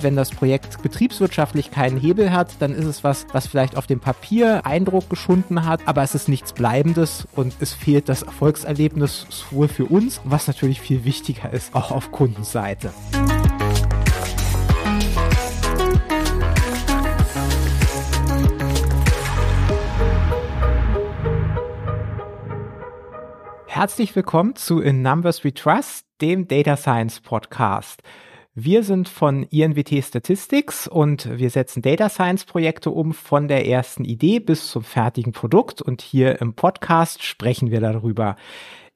Wenn das Projekt betriebswirtschaftlich keinen Hebel hat, dann ist es was, was vielleicht auf dem Papier Eindruck geschunden hat, aber es ist nichts Bleibendes und es fehlt das Erfolgserlebnis sowohl für uns, was natürlich viel wichtiger ist, auch auf Kundenseite. Herzlich willkommen zu In Numbers We Trust, dem Data Science Podcast. Wir sind von INWT Statistics und wir setzen Data Science Projekte um von der ersten Idee bis zum fertigen Produkt und hier im Podcast sprechen wir darüber.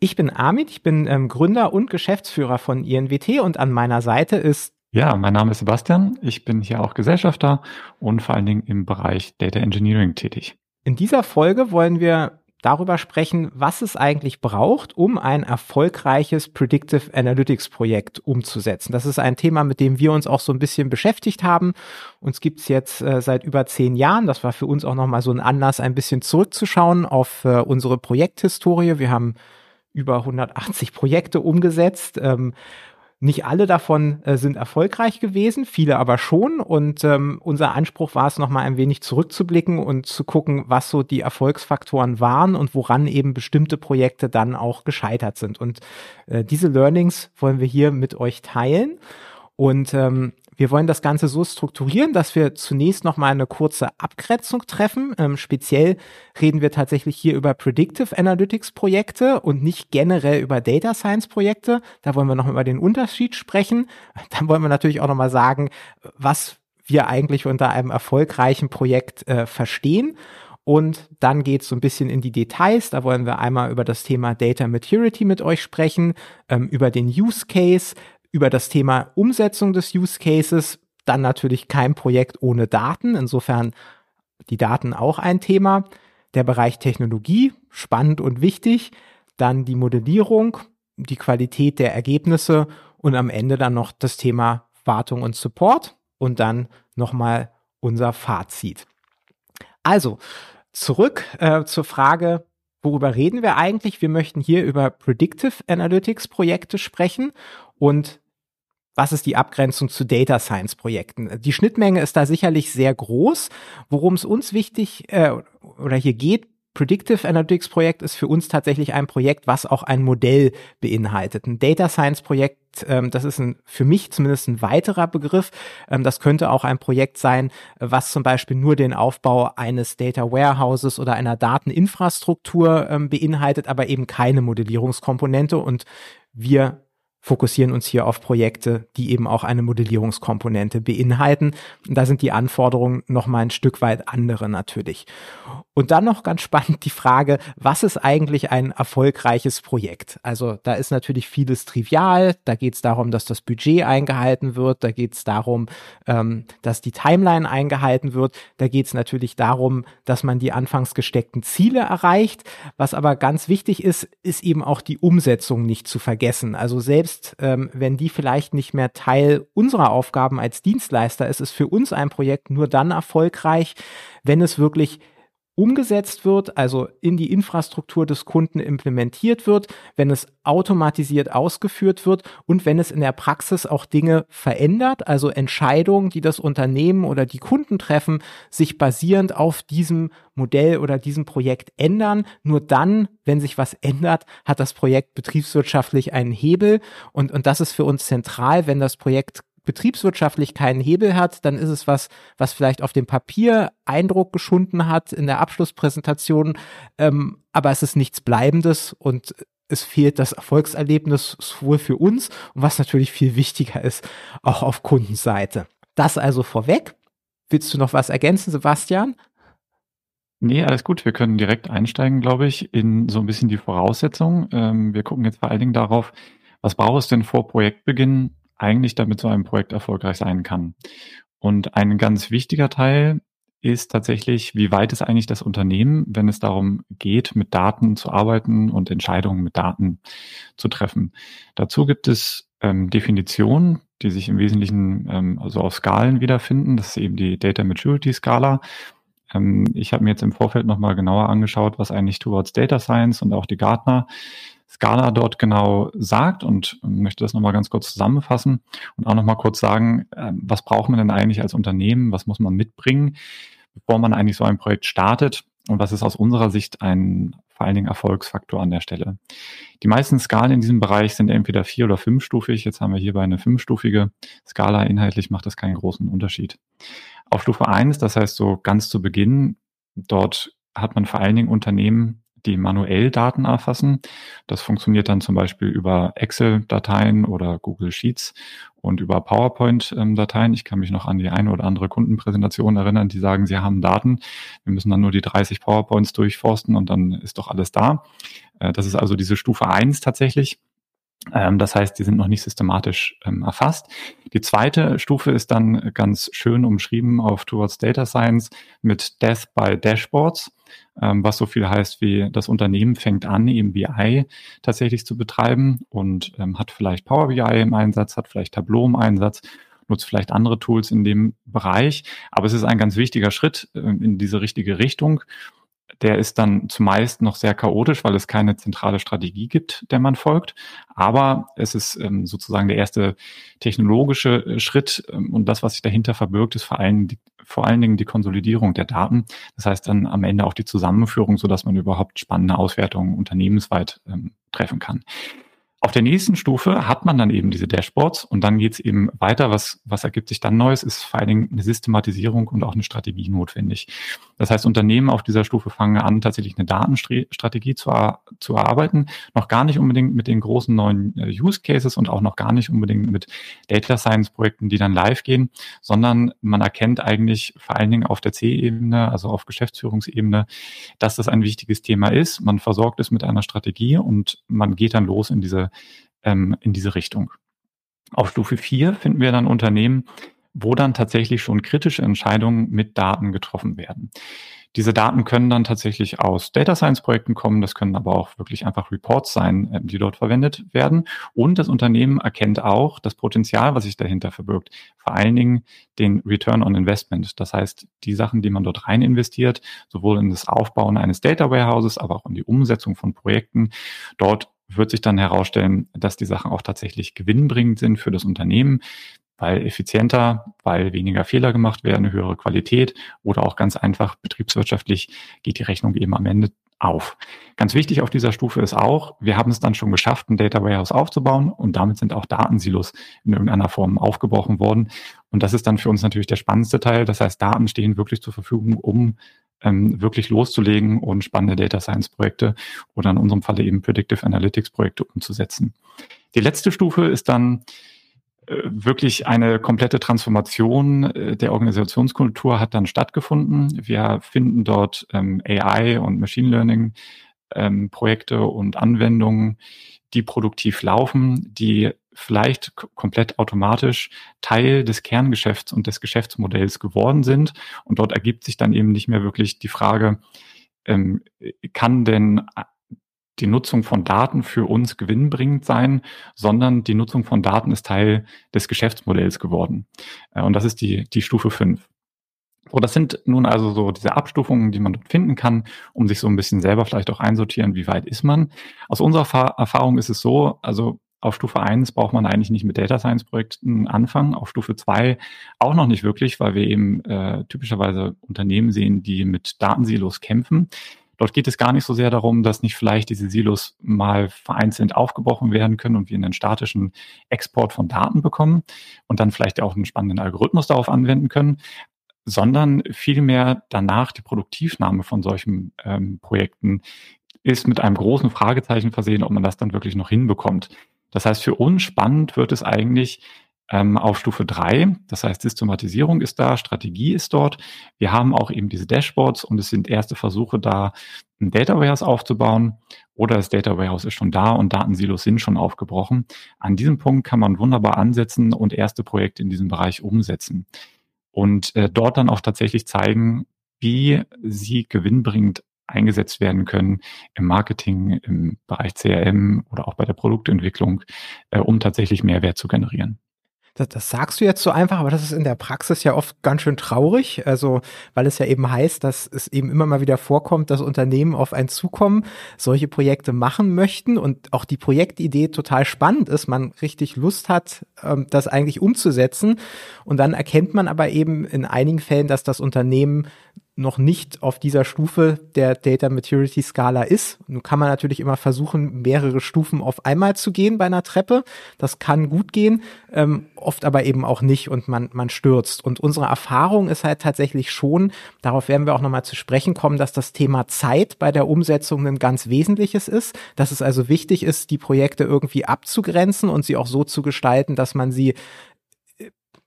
Ich bin Amit, ich bin ähm, Gründer und Geschäftsführer von INWT und an meiner Seite ist ja, mein Name ist Sebastian. Ich bin hier auch Gesellschafter und vor allen Dingen im Bereich Data Engineering tätig. In dieser Folge wollen wir darüber sprechen, was es eigentlich braucht, um ein erfolgreiches Predictive Analytics Projekt umzusetzen. Das ist ein Thema, mit dem wir uns auch so ein bisschen beschäftigt haben. Uns gibt's jetzt äh, seit über zehn Jahren. Das war für uns auch nochmal so ein Anlass, ein bisschen zurückzuschauen auf äh, unsere Projekthistorie. Wir haben über 180 Projekte umgesetzt. Ähm, nicht alle davon äh, sind erfolgreich gewesen, viele aber schon. Und ähm, unser Anspruch war es, nochmal ein wenig zurückzublicken und zu gucken, was so die Erfolgsfaktoren waren und woran eben bestimmte Projekte dann auch gescheitert sind. Und äh, diese Learnings wollen wir hier mit euch teilen. Und ähm, wir wollen das Ganze so strukturieren, dass wir zunächst noch mal eine kurze Abgrenzung treffen. Ähm, speziell reden wir tatsächlich hier über Predictive Analytics Projekte und nicht generell über Data Science Projekte. Da wollen wir noch über den Unterschied sprechen. Dann wollen wir natürlich auch noch mal sagen, was wir eigentlich unter einem erfolgreichen Projekt äh, verstehen. Und dann geht es so ein bisschen in die Details. Da wollen wir einmal über das Thema Data Maturity mit euch sprechen, ähm, über den Use Case, über das Thema Umsetzung des Use Cases, dann natürlich kein Projekt ohne Daten. Insofern die Daten auch ein Thema. Der Bereich Technologie, spannend und wichtig. Dann die Modellierung, die Qualität der Ergebnisse und am Ende dann noch das Thema Wartung und Support und dann nochmal unser Fazit. Also, zurück äh, zur Frage, worüber reden wir eigentlich? Wir möchten hier über Predictive Analytics Projekte sprechen und was ist die Abgrenzung zu Data Science Projekten? Die Schnittmenge ist da sicherlich sehr groß. Worum es uns wichtig äh, oder hier geht, Predictive Analytics Projekt ist für uns tatsächlich ein Projekt, was auch ein Modell beinhaltet. Ein Data Science Projekt, ähm, das ist ein, für mich zumindest ein weiterer Begriff. Ähm, das könnte auch ein Projekt sein, was zum Beispiel nur den Aufbau eines Data Warehouses oder einer Dateninfrastruktur ähm, beinhaltet, aber eben keine Modellierungskomponente. Und wir fokussieren uns hier auf Projekte, die eben auch eine Modellierungskomponente beinhalten. Da sind die Anforderungen noch mal ein Stück weit andere natürlich. Und dann noch ganz spannend die Frage, was ist eigentlich ein erfolgreiches Projekt? Also da ist natürlich vieles trivial. Da geht es darum, dass das Budget eingehalten wird. Da geht es darum, ähm, dass die Timeline eingehalten wird. Da geht es natürlich darum, dass man die anfangs gesteckten Ziele erreicht. Was aber ganz wichtig ist, ist eben auch die Umsetzung nicht zu vergessen. Also selbst selbst ähm, wenn die vielleicht nicht mehr Teil unserer Aufgaben als Dienstleister ist, ist für uns ein Projekt nur dann erfolgreich, wenn es wirklich umgesetzt wird, also in die Infrastruktur des Kunden implementiert wird, wenn es automatisiert ausgeführt wird und wenn es in der Praxis auch Dinge verändert, also Entscheidungen, die das Unternehmen oder die Kunden treffen, sich basierend auf diesem Modell oder diesem Projekt ändern. Nur dann, wenn sich was ändert, hat das Projekt betriebswirtschaftlich einen Hebel und, und das ist für uns zentral, wenn das Projekt betriebswirtschaftlich keinen Hebel hat, dann ist es was, was vielleicht auf dem Papier Eindruck geschunden hat in der Abschlusspräsentation, ähm, aber es ist nichts Bleibendes und es fehlt das Erfolgserlebnis sowohl für uns und was natürlich viel wichtiger ist, auch auf Kundenseite. Das also vorweg. Willst du noch was ergänzen, Sebastian? Nee, alles gut. Wir können direkt einsteigen, glaube ich, in so ein bisschen die Voraussetzungen. Ähm, wir gucken jetzt vor allen Dingen darauf, was braucht es denn vor Projektbeginn eigentlich damit so ein Projekt erfolgreich sein kann. Und ein ganz wichtiger Teil ist tatsächlich, wie weit ist eigentlich das Unternehmen, wenn es darum geht, mit Daten zu arbeiten und Entscheidungen mit Daten zu treffen. Dazu gibt es ähm, Definitionen, die sich im Wesentlichen ähm, also auf Skalen wiederfinden. Das ist eben die Data Maturity Skala. Ähm, ich habe mir jetzt im Vorfeld nochmal genauer angeschaut, was eigentlich Towards Data Science und auch die Gartner Scala dort genau sagt und möchte das nochmal ganz kurz zusammenfassen und auch nochmal kurz sagen, ähm, was braucht man denn eigentlich als Unternehmen, was muss man mitbringen, bevor man eigentlich so ein Projekt startet und was ist aus unserer Sicht ein vor allen Dingen Erfolgsfaktor an der Stelle. Die meisten Skalen in diesem Bereich sind entweder vier- oder fünfstufig. Jetzt haben wir hierbei eine fünfstufige Skala. Inhaltlich macht das keinen großen Unterschied. Auf Stufe eins, das heißt so ganz zu Beginn, dort hat man vor allen Dingen Unternehmen, die manuell Daten erfassen. Das funktioniert dann zum Beispiel über Excel-Dateien oder Google Sheets und über PowerPoint-Dateien. Ich kann mich noch an die eine oder andere Kundenpräsentation erinnern, die sagen, sie haben Daten. Wir müssen dann nur die 30 PowerPoints durchforsten und dann ist doch alles da. Äh, das ist also diese Stufe eins tatsächlich. Ähm, das heißt, die sind noch nicht systematisch ähm, erfasst. Die zweite Stufe ist dann ganz schön umschrieben auf Towards Data Science mit Death by Dashboards ähm, was so viel heißt wie das Unternehmen fängt an, eben BI tatsächlich zu betreiben und ähm, hat vielleicht Power BI im Einsatz, hat vielleicht Tableau im Einsatz, nutzt vielleicht andere Tools in dem Bereich. Aber es ist ein ganz wichtiger Schritt äh, in diese richtige Richtung der ist dann zumeist noch sehr chaotisch, weil es keine zentrale Strategie gibt, der man folgt. Aber es ist ähm, sozusagen der erste technologische äh, Schritt ähm, und das, was sich dahinter verbirgt, ist vor allen, die, vor allen Dingen die Konsolidierung der Daten. Das heißt dann am Ende auch die Zusammenführung, so dass man überhaupt spannende Auswertungen unternehmensweit ähm, treffen kann. Auf der nächsten Stufe hat man dann eben diese Dashboards und dann geht es eben weiter. Was, was ergibt sich dann Neues? Ist vor allen Dingen eine Systematisierung und auch eine Strategie notwendig. Das heißt, Unternehmen auf dieser Stufe fangen an, tatsächlich eine Datenstrategie zu, zu erarbeiten. Noch gar nicht unbedingt mit den großen neuen äh, Use Cases und auch noch gar nicht unbedingt mit Data Science Projekten, die dann live gehen, sondern man erkennt eigentlich vor allen Dingen auf der C-Ebene, also auf Geschäftsführungsebene, dass das ein wichtiges Thema ist. Man versorgt es mit einer Strategie und man geht dann los in diese ähm, in diese Richtung. Auf Stufe 4 finden wir dann Unternehmen, wo dann tatsächlich schon kritische Entscheidungen mit Daten getroffen werden. Diese Daten können dann tatsächlich aus Data Science Projekten kommen, das können aber auch wirklich einfach Reports sein, ähm, die dort verwendet werden. Und das Unternehmen erkennt auch das Potenzial, was sich dahinter verbirgt. Vor allen Dingen den Return on Investment. Das heißt, die Sachen, die man dort rein investiert, sowohl in das Aufbauen eines Data Warehouses, aber auch in die Umsetzung von Projekten, dort wird sich dann herausstellen, dass die Sachen auch tatsächlich gewinnbringend sind für das Unternehmen, weil effizienter, weil weniger Fehler gemacht werden, höhere Qualität oder auch ganz einfach betriebswirtschaftlich geht die Rechnung eben am Ende auf. Ganz wichtig auf dieser Stufe ist auch, wir haben es dann schon geschafft, ein Data Warehouse aufzubauen und damit sind auch Datensilos in irgendeiner Form aufgebrochen worden. Und das ist dann für uns natürlich der spannendste Teil. Das heißt, Daten stehen wirklich zur Verfügung, um ähm, wirklich loszulegen und spannende Data Science Projekte oder in unserem Falle eben Predictive Analytics Projekte umzusetzen. Die letzte Stufe ist dann äh, wirklich eine komplette Transformation äh, der Organisationskultur hat dann stattgefunden. Wir finden dort ähm, AI und Machine Learning ähm, Projekte und Anwendungen, die produktiv laufen, die vielleicht komplett automatisch Teil des Kerngeschäfts und des Geschäftsmodells geworden sind. Und dort ergibt sich dann eben nicht mehr wirklich die Frage, ähm, kann denn die Nutzung von Daten für uns gewinnbringend sein, sondern die Nutzung von Daten ist Teil des Geschäftsmodells geworden. Äh, und das ist die, die Stufe 5. So, das sind nun also so diese Abstufungen, die man dort finden kann, um sich so ein bisschen selber vielleicht auch einsortieren, wie weit ist man. Aus unserer Erfahrung ist es so, also auf Stufe 1 braucht man eigentlich nicht mit Data Science Projekten anfangen. Auf Stufe 2 auch noch nicht wirklich, weil wir eben äh, typischerweise Unternehmen sehen, die mit Datensilos kämpfen. Dort geht es gar nicht so sehr darum, dass nicht vielleicht diese Silos mal vereinzelt aufgebrochen werden können und wir einen statischen Export von Daten bekommen und dann vielleicht auch einen spannenden Algorithmus darauf anwenden können, sondern vielmehr danach die Produktivnahme von solchen ähm, Projekten ist mit einem großen Fragezeichen versehen, ob man das dann wirklich noch hinbekommt. Das heißt, für uns spannend wird es eigentlich ähm, auf Stufe drei. Das heißt, Systematisierung ist da, Strategie ist dort. Wir haben auch eben diese Dashboards und es sind erste Versuche da, ein Data Warehouse aufzubauen oder das Data Warehouse ist schon da und Datensilos sind schon aufgebrochen. An diesem Punkt kann man wunderbar ansetzen und erste Projekte in diesem Bereich umsetzen und äh, dort dann auch tatsächlich zeigen, wie sie gewinnbringend eingesetzt werden können im Marketing, im Bereich CRM oder auch bei der Produktentwicklung, äh, um tatsächlich Mehrwert zu generieren. Das, das sagst du jetzt so einfach, aber das ist in der Praxis ja oft ganz schön traurig. Also, weil es ja eben heißt, dass es eben immer mal wieder vorkommt, dass Unternehmen auf einen zukommen, solche Projekte machen möchten und auch die Projektidee total spannend ist, man richtig Lust hat, ähm, das eigentlich umzusetzen. Und dann erkennt man aber eben in einigen Fällen, dass das Unternehmen noch nicht auf dieser Stufe der Data Maturity Skala ist. Nun kann man natürlich immer versuchen, mehrere Stufen auf einmal zu gehen bei einer Treppe. Das kann gut gehen, ähm, oft aber eben auch nicht und man, man stürzt. Und unsere Erfahrung ist halt tatsächlich schon, darauf werden wir auch nochmal zu sprechen kommen, dass das Thema Zeit bei der Umsetzung ein ganz wesentliches ist, dass es also wichtig ist, die Projekte irgendwie abzugrenzen und sie auch so zu gestalten, dass man sie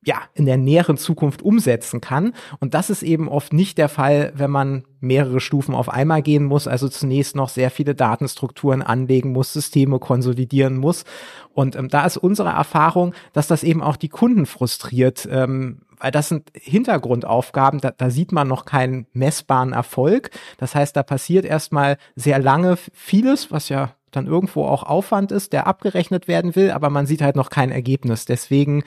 ja, in der näheren Zukunft umsetzen kann. Und das ist eben oft nicht der Fall, wenn man mehrere Stufen auf einmal gehen muss, also zunächst noch sehr viele Datenstrukturen anlegen muss, Systeme konsolidieren muss. Und ähm, da ist unsere Erfahrung, dass das eben auch die Kunden frustriert, ähm, weil das sind Hintergrundaufgaben, da, da sieht man noch keinen messbaren Erfolg. Das heißt, da passiert erstmal sehr lange vieles, was ja dann irgendwo auch Aufwand ist, der abgerechnet werden will, aber man sieht halt noch kein Ergebnis. Deswegen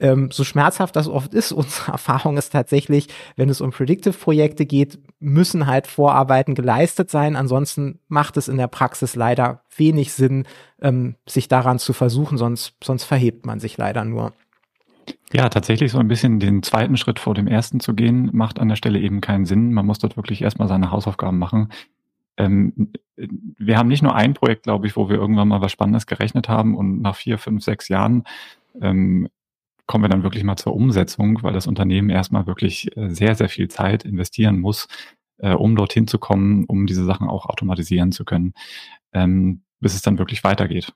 ähm, so schmerzhaft das oft ist, unsere Erfahrung ist tatsächlich, wenn es um Predictive-Projekte geht, müssen halt Vorarbeiten geleistet sein. Ansonsten macht es in der Praxis leider wenig Sinn, ähm, sich daran zu versuchen, sonst, sonst verhebt man sich leider nur. Ja, tatsächlich so ein bisschen den zweiten Schritt vor dem ersten zu gehen, macht an der Stelle eben keinen Sinn. Man muss dort wirklich erstmal seine Hausaufgaben machen. Ähm, wir haben nicht nur ein Projekt, glaube ich, wo wir irgendwann mal was Spannendes gerechnet haben und nach vier, fünf, sechs Jahren ähm, kommen wir dann wirklich mal zur Umsetzung, weil das Unternehmen erstmal wirklich äh, sehr, sehr viel Zeit investieren muss, äh, um dorthin zu kommen, um diese Sachen auch automatisieren zu können, ähm, bis es dann wirklich weitergeht.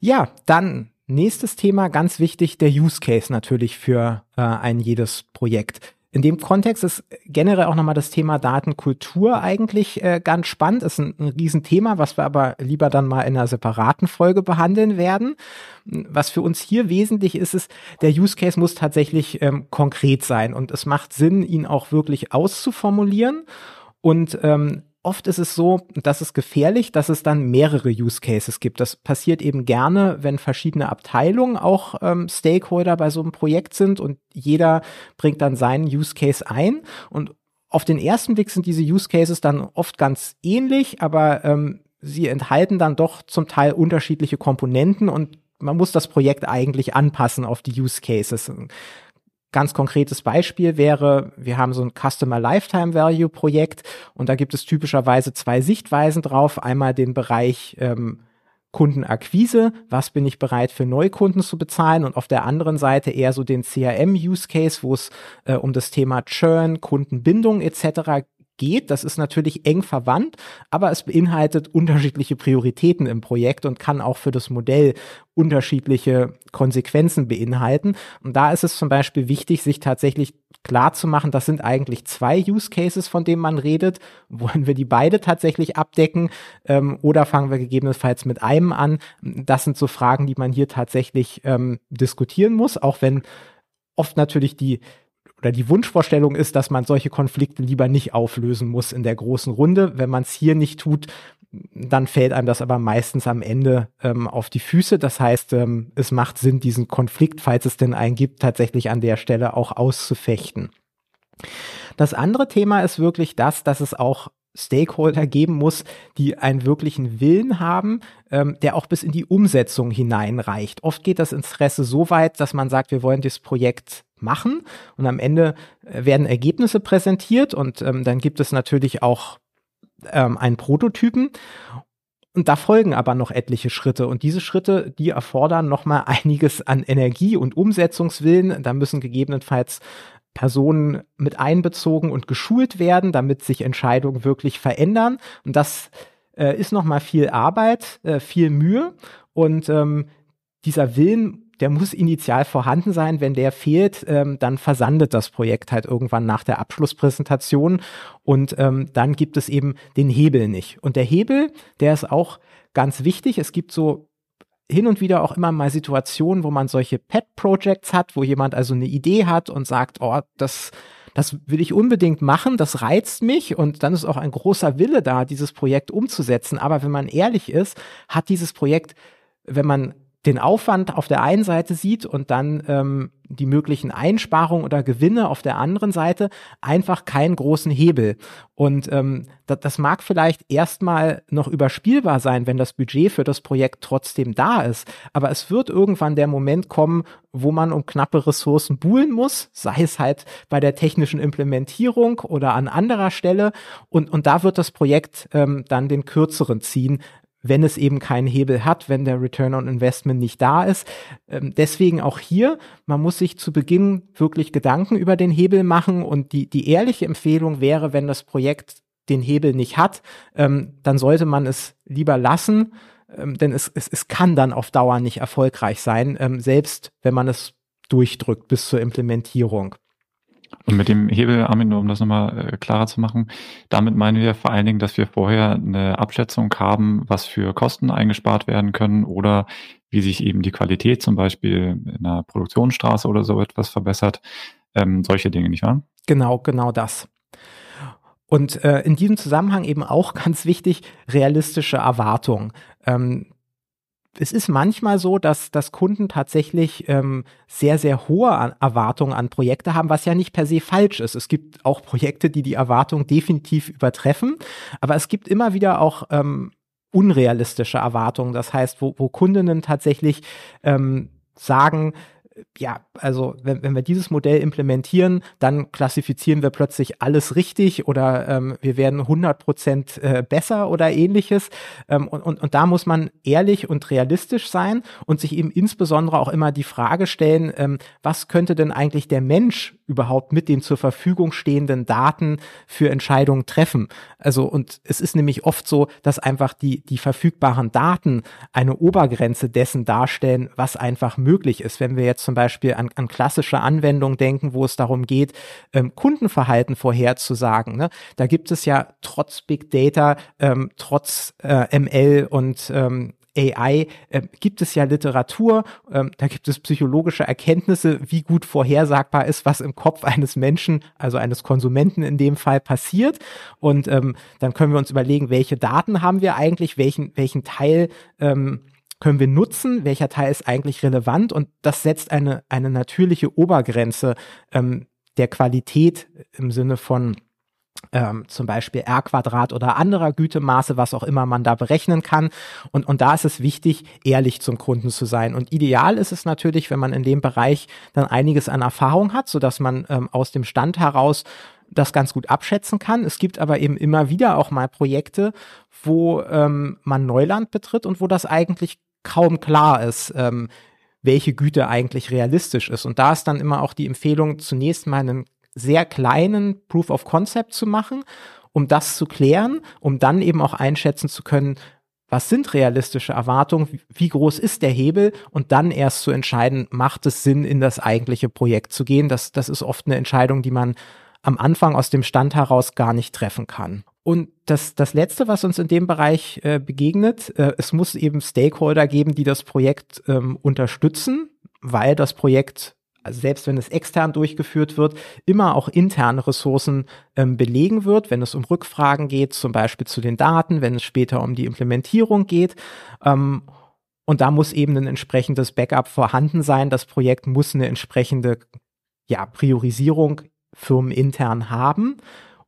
Ja, dann nächstes Thema, ganz wichtig, der Use Case natürlich für äh, ein jedes Projekt. In dem Kontext ist generell auch nochmal das Thema Datenkultur eigentlich äh, ganz spannend. Ist ein, ein Riesenthema, was wir aber lieber dann mal in einer separaten Folge behandeln werden. Was für uns hier wesentlich ist, ist, der Use Case muss tatsächlich ähm, konkret sein und es macht Sinn, ihn auch wirklich auszuformulieren. Und ähm, oft ist es so, das ist gefährlich, dass es dann mehrere Use Cases gibt. Das passiert eben gerne, wenn verschiedene Abteilungen auch ähm, Stakeholder bei so einem Projekt sind und jeder bringt dann seinen Use Case ein. Und auf den ersten Blick sind diese Use Cases dann oft ganz ähnlich, aber ähm, sie enthalten dann doch zum Teil unterschiedliche Komponenten und man muss das Projekt eigentlich anpassen auf die Use Cases. Ganz konkretes Beispiel wäre, wir haben so ein Customer Lifetime Value Projekt und da gibt es typischerweise zwei Sichtweisen drauf. Einmal den Bereich ähm, Kundenakquise, was bin ich bereit für Neukunden zu bezahlen und auf der anderen Seite eher so den CRM-Use-Case, wo es äh, um das Thema Churn, Kundenbindung etc geht. Das ist natürlich eng verwandt, aber es beinhaltet unterschiedliche Prioritäten im Projekt und kann auch für das Modell unterschiedliche Konsequenzen beinhalten. Und da ist es zum Beispiel wichtig, sich tatsächlich klar zu machen, das sind eigentlich zwei Use Cases, von denen man redet. Wollen wir die beide tatsächlich abdecken ähm, oder fangen wir gegebenenfalls mit einem an? Das sind so Fragen, die man hier tatsächlich ähm, diskutieren muss, auch wenn oft natürlich die oder die Wunschvorstellung ist, dass man solche Konflikte lieber nicht auflösen muss in der großen Runde. Wenn man es hier nicht tut, dann fällt einem das aber meistens am Ende ähm, auf die Füße. Das heißt, ähm, es macht Sinn, diesen Konflikt, falls es denn einen gibt, tatsächlich an der Stelle auch auszufechten. Das andere Thema ist wirklich das, dass es auch Stakeholder geben muss, die einen wirklichen Willen haben, ähm, der auch bis in die Umsetzung hineinreicht. Oft geht das Interesse so weit, dass man sagt, wir wollen das Projekt machen und am Ende äh, werden Ergebnisse präsentiert und ähm, dann gibt es natürlich auch ähm, einen Prototypen und da folgen aber noch etliche Schritte. Und diese Schritte, die erfordern nochmal einiges an Energie und Umsetzungswillen. Da müssen gegebenenfalls Personen mit einbezogen und geschult werden, damit sich Entscheidungen wirklich verändern. Und das äh, ist nochmal viel Arbeit, äh, viel Mühe. Und ähm, dieser Willen der muss initial vorhanden sein. Wenn der fehlt, ähm, dann versandet das Projekt halt irgendwann nach der Abschlusspräsentation und ähm, dann gibt es eben den Hebel nicht. Und der Hebel, der ist auch ganz wichtig. Es gibt so hin und wieder auch immer mal Situationen, wo man solche Pet-Projects hat, wo jemand also eine Idee hat und sagt, oh, das das will ich unbedingt machen, das reizt mich und dann ist auch ein großer Wille da, dieses Projekt umzusetzen. Aber wenn man ehrlich ist, hat dieses Projekt, wenn man den Aufwand auf der einen Seite sieht und dann ähm, die möglichen Einsparungen oder Gewinne auf der anderen Seite einfach keinen großen Hebel. Und ähm, das, das mag vielleicht erstmal noch überspielbar sein, wenn das Budget für das Projekt trotzdem da ist. Aber es wird irgendwann der Moment kommen, wo man um knappe Ressourcen buhlen muss, sei es halt bei der technischen Implementierung oder an anderer Stelle. Und, und da wird das Projekt ähm, dann den kürzeren ziehen, wenn es eben keinen Hebel hat, wenn der Return on Investment nicht da ist. Ähm, deswegen auch hier, man muss sich zu Beginn wirklich Gedanken über den Hebel machen und die, die ehrliche Empfehlung wäre, wenn das Projekt den Hebel nicht hat, ähm, dann sollte man es lieber lassen, ähm, denn es, es, es kann dann auf Dauer nicht erfolgreich sein, selbst wenn man es durchdrückt bis zur Implementierung. Und mit dem Hebel, Armin, nur um das nochmal äh, klarer zu machen, damit meinen wir vor allen Dingen, dass wir vorher eine Abschätzung haben, was für Kosten eingespart werden können oder wie sich eben die Qualität zum Beispiel in einer Produktionsstraße oder so etwas verbessert. Ähm, solche Dinge, nicht wahr? Genau, genau das. Und äh, in diesem Zusammenhang eben auch ganz wichtig, realistische Erwartungen. Ähm, es ist manchmal so, dass, dass Kunden tatsächlich ähm, sehr, sehr hohe an Erwartungen an Projekte haben, was ja nicht per se falsch ist. Es gibt auch Projekte, die die Erwartungen definitiv übertreffen, aber es gibt immer wieder auch ähm, unrealistische Erwartungen. Das heißt, wo, wo Kundinnen tatsächlich ähm, sagen, ja, also wenn, wenn wir dieses Modell implementieren, dann klassifizieren wir plötzlich alles richtig oder ähm, wir werden 100 Prozent äh, besser oder ähnliches. Ähm, und, und, und da muss man ehrlich und realistisch sein und sich eben insbesondere auch immer die Frage stellen, ähm, was könnte denn eigentlich der Mensch überhaupt mit den zur Verfügung stehenden Daten für Entscheidungen treffen? Also und es ist nämlich oft so, dass einfach die, die verfügbaren Daten eine Obergrenze dessen darstellen, was einfach möglich ist. Wenn wir jetzt zum Beispiel an, an klassische Anwendungen denken, wo es darum geht, ähm, Kundenverhalten vorherzusagen. Ne? Da gibt es ja trotz Big Data, ähm, trotz äh, ML und ähm, AI äh, gibt es ja Literatur, ähm, da gibt es psychologische Erkenntnisse, wie gut vorhersagbar ist, was im Kopf eines Menschen, also eines Konsumenten in dem Fall passiert. Und ähm, dann können wir uns überlegen, welche Daten haben wir eigentlich, welchen, welchen Teil ähm, können wir nutzen, welcher Teil ist eigentlich relevant und das setzt eine, eine natürliche Obergrenze ähm, der Qualität im Sinne von ähm, zum Beispiel R Quadrat oder anderer Gütemaße, was auch immer man da berechnen kann. Und, und da ist es wichtig, ehrlich zum Kunden zu sein. Und ideal ist es natürlich, wenn man in dem Bereich dann einiges an Erfahrung hat, so dass man ähm, aus dem Stand heraus das ganz gut abschätzen kann. Es gibt aber eben immer wieder auch mal Projekte, wo ähm, man Neuland betritt und wo das eigentlich kaum klar ist, ähm, welche Güte eigentlich realistisch ist. Und da ist dann immer auch die Empfehlung, zunächst mal einen sehr kleinen Proof of Concept zu machen, um das zu klären, um dann eben auch einschätzen zu können, was sind realistische Erwartungen, wie groß ist der Hebel und dann erst zu entscheiden, macht es Sinn, in das eigentliche Projekt zu gehen. Das, das ist oft eine Entscheidung, die man am Anfang aus dem Stand heraus gar nicht treffen kann. Und das, das Letzte, was uns in dem Bereich äh, begegnet, äh, es muss eben Stakeholder geben, die das Projekt ähm, unterstützen, weil das Projekt, also selbst wenn es extern durchgeführt wird, immer auch interne Ressourcen ähm, belegen wird, wenn es um Rückfragen geht, zum Beispiel zu den Daten, wenn es später um die Implementierung geht. Ähm, und da muss eben ein entsprechendes Backup vorhanden sein. Das Projekt muss eine entsprechende ja, Priorisierung firmenintern haben.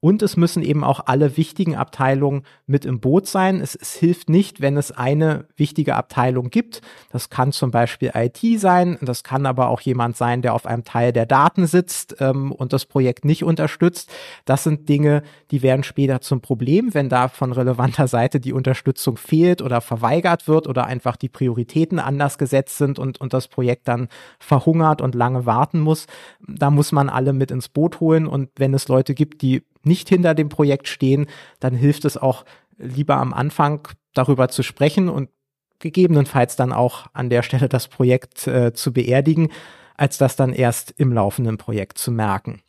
Und es müssen eben auch alle wichtigen Abteilungen mit im Boot sein. Es, es, hilft nicht, wenn es eine wichtige Abteilung gibt. Das kann zum Beispiel IT sein. Das kann aber auch jemand sein, der auf einem Teil der Daten sitzt ähm, und das Projekt nicht unterstützt. Das sind Dinge, die werden später zum Problem, wenn da von relevanter Seite die Unterstützung fehlt oder verweigert wird oder einfach die Prioritäten anders gesetzt sind und, und das Projekt dann verhungert und lange warten muss. Da muss man alle mit ins Boot holen. Und wenn es Leute gibt, die nicht hinter dem Projekt stehen, dann hilft es auch lieber am Anfang darüber zu sprechen und gegebenenfalls dann auch an der Stelle das Projekt äh, zu beerdigen, als das dann erst im laufenden Projekt zu merken.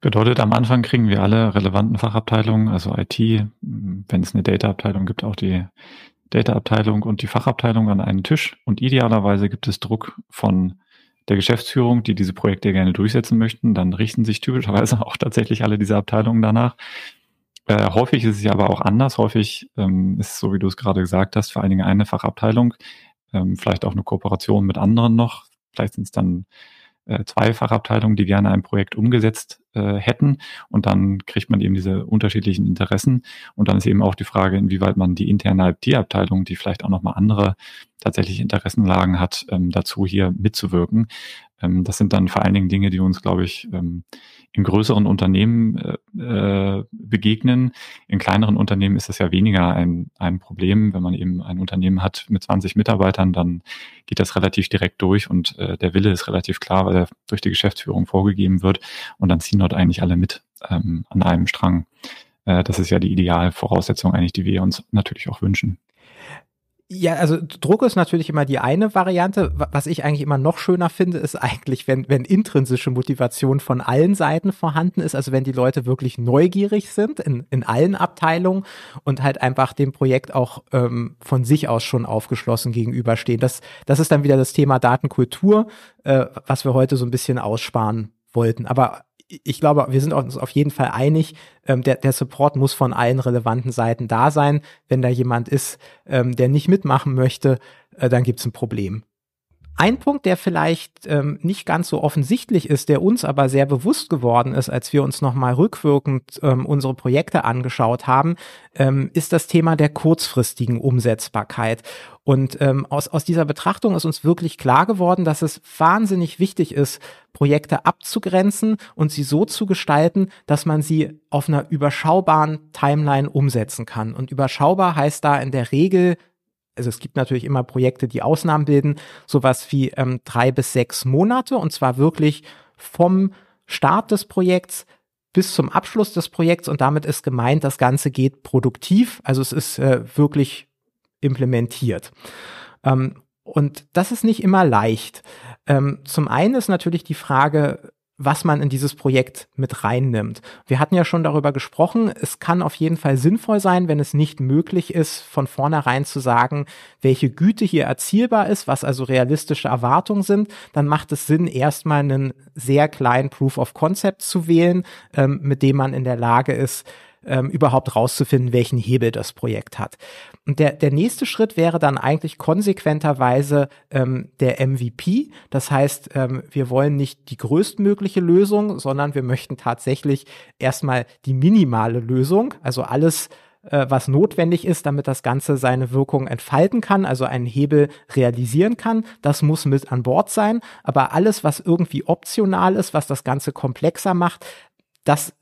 Bedeutet, am Anfang kriegen wir alle relevanten Fachabteilungen, also IT, wenn es eine Data-Abteilung gibt, auch die Data-Abteilung und die Fachabteilung an einen Tisch. Und idealerweise gibt es Druck von der Geschäftsführung, die diese Projekte gerne durchsetzen möchten, dann richten sich typischerweise auch tatsächlich alle diese Abteilungen danach. Äh, häufig ist es ja aber auch anders. Häufig ähm, ist, so wie du es gerade gesagt hast, vor allen Dingen eine Fachabteilung ähm, vielleicht auch eine Kooperation mit anderen noch. Vielleicht sind es dann äh, zwei Fachabteilungen, die gerne ein Projekt umgesetzt äh, hätten. Und dann kriegt man eben diese unterschiedlichen Interessen. Und dann ist eben auch die Frage, inwieweit man die interne IT-Abteilung, die vielleicht auch nochmal andere tatsächlich Interessenlagen hat, ähm, dazu hier mitzuwirken. Ähm, das sind dann vor allen Dingen Dinge, die uns, glaube ich, ähm, in größeren Unternehmen äh, äh, begegnen. In kleineren Unternehmen ist es ja weniger ein, ein Problem. Wenn man eben ein Unternehmen hat mit 20 Mitarbeitern, dann geht das relativ direkt durch und äh, der Wille ist relativ klar, weil er durch die Geschäftsführung vorgegeben wird und dann ziehen dort eigentlich alle mit ähm, an einem Strang. Äh, das ist ja die Idealvoraussetzung eigentlich, die wir uns natürlich auch wünschen. Ja, also Druck ist natürlich immer die eine Variante. Was ich eigentlich immer noch schöner finde, ist eigentlich, wenn, wenn intrinsische Motivation von allen Seiten vorhanden ist, also wenn die Leute wirklich neugierig sind in, in allen Abteilungen und halt einfach dem Projekt auch ähm, von sich aus schon aufgeschlossen gegenüberstehen. Das, das ist dann wieder das Thema Datenkultur, äh, was wir heute so ein bisschen aussparen wollten. Aber ich glaube, wir sind uns auf jeden Fall einig, ähm, der, der Support muss von allen relevanten Seiten da sein. Wenn da jemand ist, ähm, der nicht mitmachen möchte, äh, dann gibt es ein Problem. Ein Punkt, der vielleicht ähm, nicht ganz so offensichtlich ist, der uns aber sehr bewusst geworden ist, als wir uns nochmal rückwirkend ähm, unsere Projekte angeschaut haben, ähm, ist das Thema der kurzfristigen Umsetzbarkeit. Und ähm, aus, aus dieser Betrachtung ist uns wirklich klar geworden, dass es wahnsinnig wichtig ist, Projekte abzugrenzen und sie so zu gestalten, dass man sie auf einer überschaubaren Timeline umsetzen kann. Und überschaubar heißt da in der Regel also es gibt natürlich immer Projekte, die Ausnahmen bilden, sowas wie ähm, drei bis sechs Monate und zwar wirklich vom Start des Projekts bis zum Abschluss des Projekts und damit ist gemeint, das Ganze geht produktiv, also es ist äh, wirklich implementiert. Ähm, und das ist nicht immer leicht. Ähm, zum einen ist natürlich die Frage, was man in dieses Projekt mit reinnimmt. Wir hatten ja schon darüber gesprochen, es kann auf jeden Fall sinnvoll sein, wenn es nicht möglich ist, von vornherein zu sagen, welche Güte hier erzielbar ist, was also realistische Erwartungen sind, dann macht es Sinn, erstmal einen sehr kleinen Proof of Concept zu wählen, ähm, mit dem man in der Lage ist, ähm, überhaupt rauszufinden, welchen Hebel das Projekt hat. Und der, der nächste Schritt wäre dann eigentlich konsequenterweise ähm, der MVP. Das heißt, ähm, wir wollen nicht die größtmögliche Lösung, sondern wir möchten tatsächlich erstmal die minimale Lösung, also alles, äh, was notwendig ist, damit das Ganze seine Wirkung entfalten kann, also einen Hebel realisieren kann. Das muss mit an Bord sein. Aber alles, was irgendwie optional ist, was das Ganze komplexer macht, das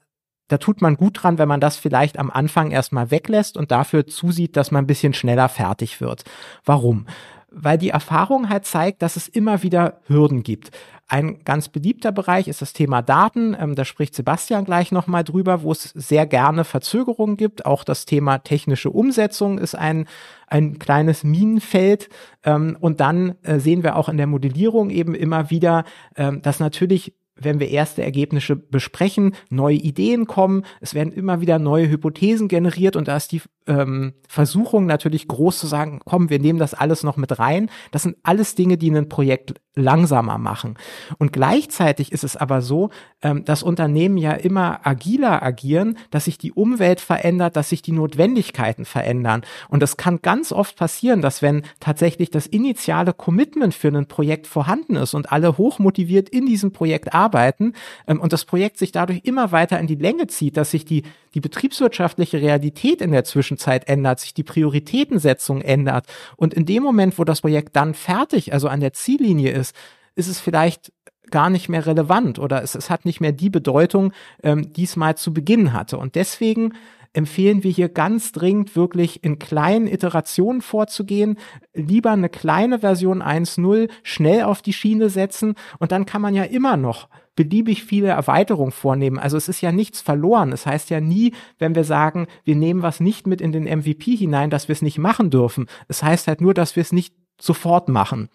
da tut man gut dran, wenn man das vielleicht am Anfang erstmal weglässt und dafür zusieht, dass man ein bisschen schneller fertig wird. Warum? Weil die Erfahrung halt zeigt, dass es immer wieder Hürden gibt. Ein ganz beliebter Bereich ist das Thema Daten. Ähm, da spricht Sebastian gleich nochmal drüber, wo es sehr gerne Verzögerungen gibt. Auch das Thema technische Umsetzung ist ein, ein kleines Minenfeld. Ähm, und dann äh, sehen wir auch in der Modellierung eben immer wieder, ähm, dass natürlich wenn wir erste Ergebnisse besprechen, neue Ideen kommen, es werden immer wieder neue Hypothesen generiert und da ist die ähm, Versuchung natürlich groß zu sagen, komm, wir nehmen das alles noch mit rein. Das sind alles Dinge, die ein Projekt langsamer machen. Und gleichzeitig ist es aber so, ähm, dass Unternehmen ja immer agiler agieren, dass sich die Umwelt verändert, dass sich die Notwendigkeiten verändern. Und es kann ganz oft passieren, dass wenn tatsächlich das initiale Commitment für ein Projekt vorhanden ist und alle hochmotiviert in diesem Projekt arbeiten ähm, und das Projekt sich dadurch immer weiter in die Länge zieht, dass sich die, die betriebswirtschaftliche Realität in der Zwischenzeit ändert, sich die Prioritätensetzung ändert. Und in dem Moment, wo das Projekt dann fertig, also an der Ziellinie ist, ist es vielleicht gar nicht mehr relevant oder es, es hat nicht mehr die Bedeutung, ähm, die es mal zu Beginn hatte. Und deswegen empfehlen wir hier ganz dringend wirklich in kleinen Iterationen vorzugehen, lieber eine kleine Version 1.0 schnell auf die Schiene setzen und dann kann man ja immer noch beliebig viele Erweiterungen vornehmen. Also es ist ja nichts verloren. Es heißt ja nie, wenn wir sagen, wir nehmen was nicht mit in den MVP hinein, dass wir es nicht machen dürfen. Es heißt halt nur, dass wir es nicht sofort machen.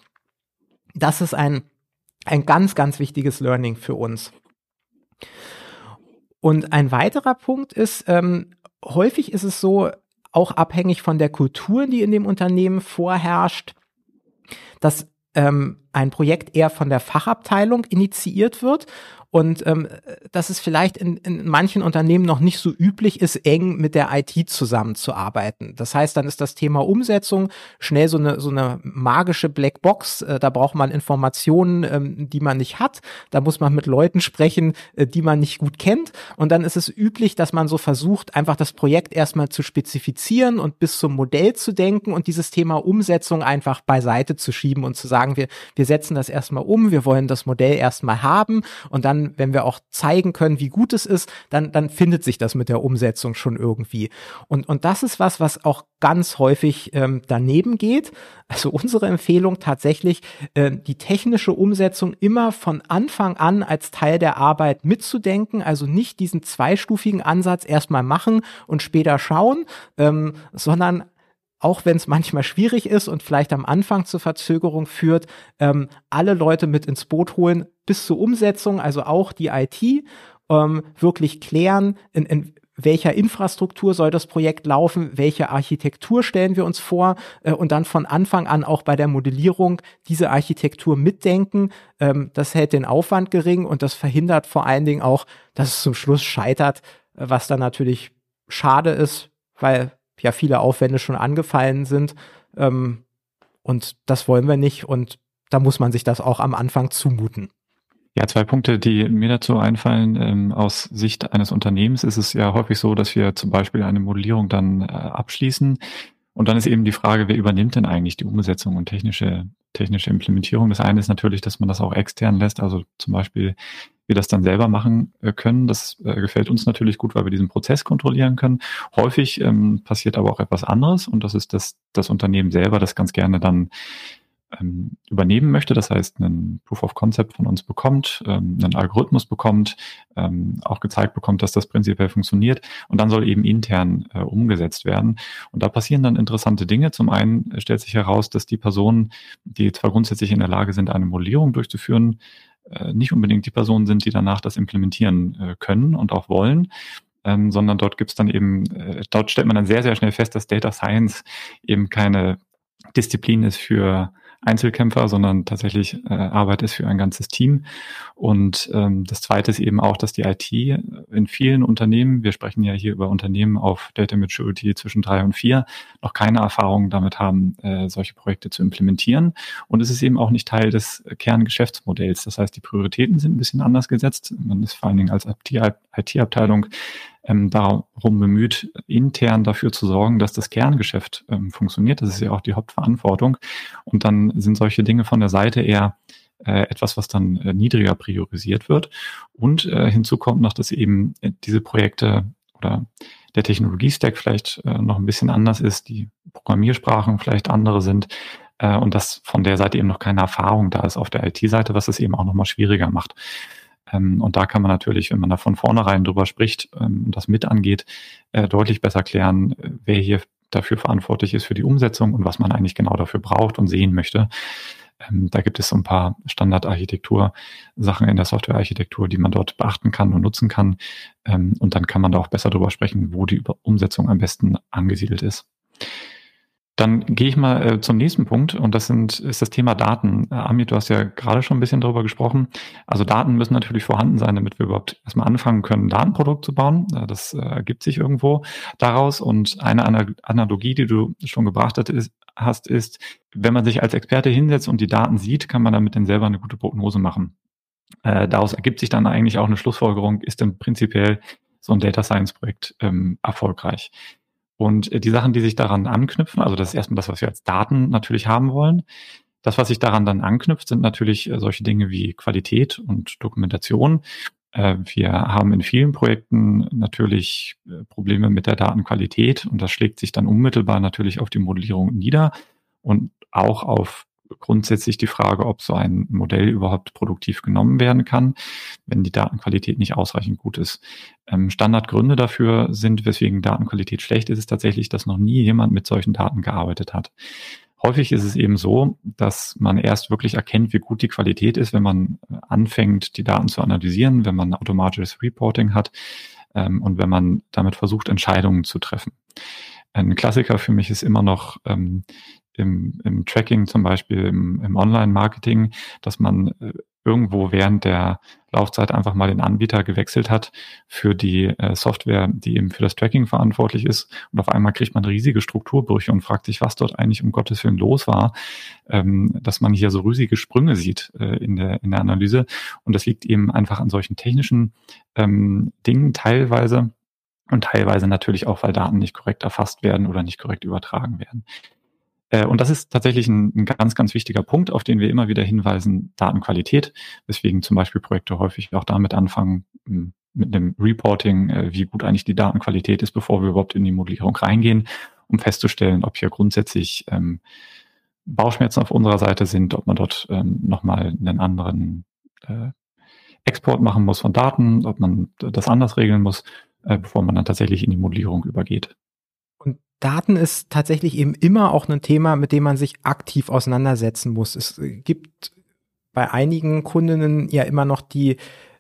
Das ist ein, ein ganz, ganz wichtiges Learning für uns. Und ein weiterer Punkt ist, ähm, häufig ist es so, auch abhängig von der Kultur, die in dem Unternehmen vorherrscht, dass ähm, ein Projekt eher von der Fachabteilung initiiert wird und ähm, dass es vielleicht in, in manchen Unternehmen noch nicht so üblich ist, eng mit der IT zusammenzuarbeiten. Das heißt, dann ist das Thema Umsetzung schnell so eine, so eine magische Blackbox. Äh, da braucht man Informationen, ähm, die man nicht hat. Da muss man mit Leuten sprechen, äh, die man nicht gut kennt. Und dann ist es üblich, dass man so versucht, einfach das Projekt erstmal zu spezifizieren und bis zum Modell zu denken und dieses Thema Umsetzung einfach beiseite zu schieben und zu sagen, wir, wir setzen das erstmal um, wir wollen das Modell erstmal haben und dann, wenn wir auch zeigen können, wie gut es ist, dann, dann findet sich das mit der Umsetzung schon irgendwie. Und, und das ist was, was auch ganz häufig ähm, daneben geht. Also unsere Empfehlung tatsächlich, äh, die technische Umsetzung immer von Anfang an als Teil der Arbeit mitzudenken, also nicht diesen zweistufigen Ansatz erstmal machen und später schauen, ähm, sondern auch wenn es manchmal schwierig ist und vielleicht am Anfang zur Verzögerung führt, ähm, alle Leute mit ins Boot holen bis zur Umsetzung, also auch die IT, ähm, wirklich klären, in, in welcher Infrastruktur soll das Projekt laufen, welche Architektur stellen wir uns vor äh, und dann von Anfang an auch bei der Modellierung diese Architektur mitdenken. Ähm, das hält den Aufwand gering und das verhindert vor allen Dingen auch, dass es zum Schluss scheitert, äh, was dann natürlich schade ist, weil ja viele Aufwände schon angefallen sind. Ähm, und das wollen wir nicht. Und da muss man sich das auch am Anfang zumuten. Ja, zwei Punkte, die mir dazu einfallen. Ähm, aus Sicht eines Unternehmens ist es ja häufig so, dass wir zum Beispiel eine Modellierung dann äh, abschließen. Und dann ist eben die Frage, wer übernimmt denn eigentlich die Umsetzung und technische, technische Implementierung? Das eine ist natürlich, dass man das auch extern lässt. Also zum Beispiel wir das dann selber machen äh, können. Das äh, gefällt uns natürlich gut, weil wir diesen Prozess kontrollieren können. Häufig ähm, passiert aber auch etwas anderes und das ist, dass das Unternehmen selber das ganz gerne dann ähm, übernehmen möchte, das heißt einen Proof of Concept von uns bekommt, ähm, einen Algorithmus bekommt, ähm, auch gezeigt bekommt, dass das prinzipiell funktioniert und dann soll eben intern äh, umgesetzt werden. Und da passieren dann interessante Dinge. Zum einen stellt sich heraus, dass die Personen, die zwar grundsätzlich in der Lage sind, eine Modellierung durchzuführen, äh, nicht unbedingt die Personen sind, die danach das implementieren äh, können und auch wollen. Ähm, sondern dort gibt es dann eben, äh, dort stellt man dann sehr, sehr schnell fest, dass Data Science eben keine Disziplin ist für Einzelkämpfer, sondern tatsächlich äh, Arbeit ist für ein ganzes Team. Und ähm, das Zweite ist eben auch, dass die IT in vielen Unternehmen, wir sprechen ja hier über Unternehmen auf Data Maturity zwischen drei und vier, noch keine Erfahrung damit haben, äh, solche Projekte zu implementieren. Und es ist eben auch nicht Teil des Kerngeschäftsmodells. Das heißt, die Prioritäten sind ein bisschen anders gesetzt. Man ist vor allen Dingen als IT-Abteilung ähm, darum bemüht, intern dafür zu sorgen, dass das Kerngeschäft ähm, funktioniert. Das ist ja auch die Hauptverantwortung. Und dann sind solche Dinge von der Seite eher äh, etwas, was dann äh, niedriger priorisiert wird. Und äh, hinzu kommt noch, dass eben äh, diese Projekte oder der Technologiestack vielleicht äh, noch ein bisschen anders ist, die Programmiersprachen vielleicht andere sind äh, und dass von der Seite eben noch keine Erfahrung da ist auf der IT-Seite, was es eben auch nochmal schwieriger macht. Ähm, und da kann man natürlich, wenn man da von vornherein drüber spricht ähm, und das mit angeht, äh, deutlich besser klären, äh, wer hier dafür verantwortlich ist für die Umsetzung und was man eigentlich genau dafür braucht und sehen möchte. Ähm, da gibt es so ein paar Standardarchitektur-Sachen in der Softwarearchitektur, die man dort beachten kann und nutzen kann. Und dann kann man da auch besser drüber sprechen, wo die Umsetzung am besten angesiedelt ist. Dann gehe ich mal äh, zum nächsten Punkt und das sind, ist das Thema Daten. Äh, Amit, du hast ja gerade schon ein bisschen darüber gesprochen. Also Daten müssen natürlich vorhanden sein, damit wir überhaupt erstmal anfangen können, ein Datenprodukt zu bauen. Äh, das äh, ergibt sich irgendwo daraus. Und eine Analogie, die du schon gebracht hast, ist, wenn man sich als Experte hinsetzt und die Daten sieht, kann man damit dann selber eine gute Prognose machen. Äh, daraus ergibt sich dann eigentlich auch eine Schlussfolgerung, ist denn prinzipiell so ein Data Science Projekt ähm, erfolgreich. Und äh, die Sachen, die sich daran anknüpfen, also das ist erstmal das, was wir als Daten natürlich haben wollen. Das, was sich daran dann anknüpft, sind natürlich äh, solche Dinge wie Qualität und Dokumentation. Äh, wir haben in vielen Projekten natürlich Probleme mit der Datenqualität und das schlägt sich dann unmittelbar natürlich auf die Modellierung nieder und auch auf grundsätzlich die Frage, ob so ein Modell überhaupt produktiv genommen werden kann, wenn die Datenqualität nicht ausreichend gut ist. Ähm, Standardgründe dafür sind, weswegen Datenqualität schlecht ist, ist tatsächlich, dass noch nie jemand mit solchen Daten gearbeitet hat. Häufig ist es eben so, dass man erst wirklich erkennt, wie gut die Qualität ist, wenn man äh, anfängt, die Daten zu analysieren, wenn man automatisches Reporting hat ähm, und wenn man damit versucht, Entscheidungen zu treffen. Ein Klassiker für mich ist immer noch ähm, im, im Tracking, zum Beispiel im, im Online-Marketing, dass man äh, irgendwo während der Laufzeit einfach mal den Anbieter gewechselt hat für die äh, Software, die eben für das Tracking verantwortlich ist. Und auf einmal kriegt man riesige Strukturbrüche und fragt sich, was dort eigentlich um Gottes Willen los war, ähm, dass man hier so riesige Sprünge sieht äh, in, der, in der Analyse. Und das liegt eben einfach an solchen technischen ähm, Dingen teilweise und teilweise natürlich auch, weil Daten nicht korrekt erfasst werden oder nicht korrekt übertragen werden. Äh, und das ist tatsächlich ein, ein, ganz, ganz wichtiger Punkt, auf den wir immer wieder hinweisen, Datenqualität, weswegen zum Beispiel Projekte häufig auch damit anfangen, mit einem Reporting, äh, wie gut eigentlich die Datenqualität ist, bevor wir überhaupt in die Modellierung reingehen, um festzustellen, ob hier grundsätzlich ähm, Bauchschmerzen auf unserer Seite sind, ob man dort ähm, nochmal einen anderen äh, Export machen muss von Daten, ob man das anders regeln muss, äh, bevor man dann tatsächlich in die Modellierung übergeht. Daten ist tatsächlich eben immer auch ein Thema, mit dem man sich aktiv auseinandersetzen muss. Es gibt bei einigen Kundinnen ja immer noch die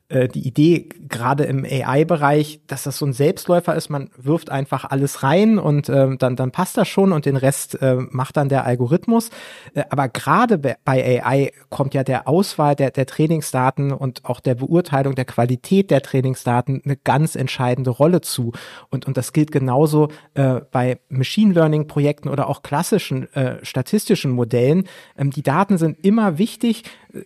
äh, die Idee, gerade im AI-Bereich, dass das so ein Selbstläufer ist, man wirft einfach alles rein und äh, dann, dann passt das schon und den Rest äh, macht dann der Algorithmus. Äh, aber gerade bei AI kommt ja der Auswahl der, der Trainingsdaten und auch der Beurteilung der Qualität der Trainingsdaten eine ganz entscheidende Rolle zu. Und, und das gilt genauso äh, bei Machine Learning-Projekten oder auch klassischen äh, statistischen Modellen. Ähm, die Daten sind immer wichtig.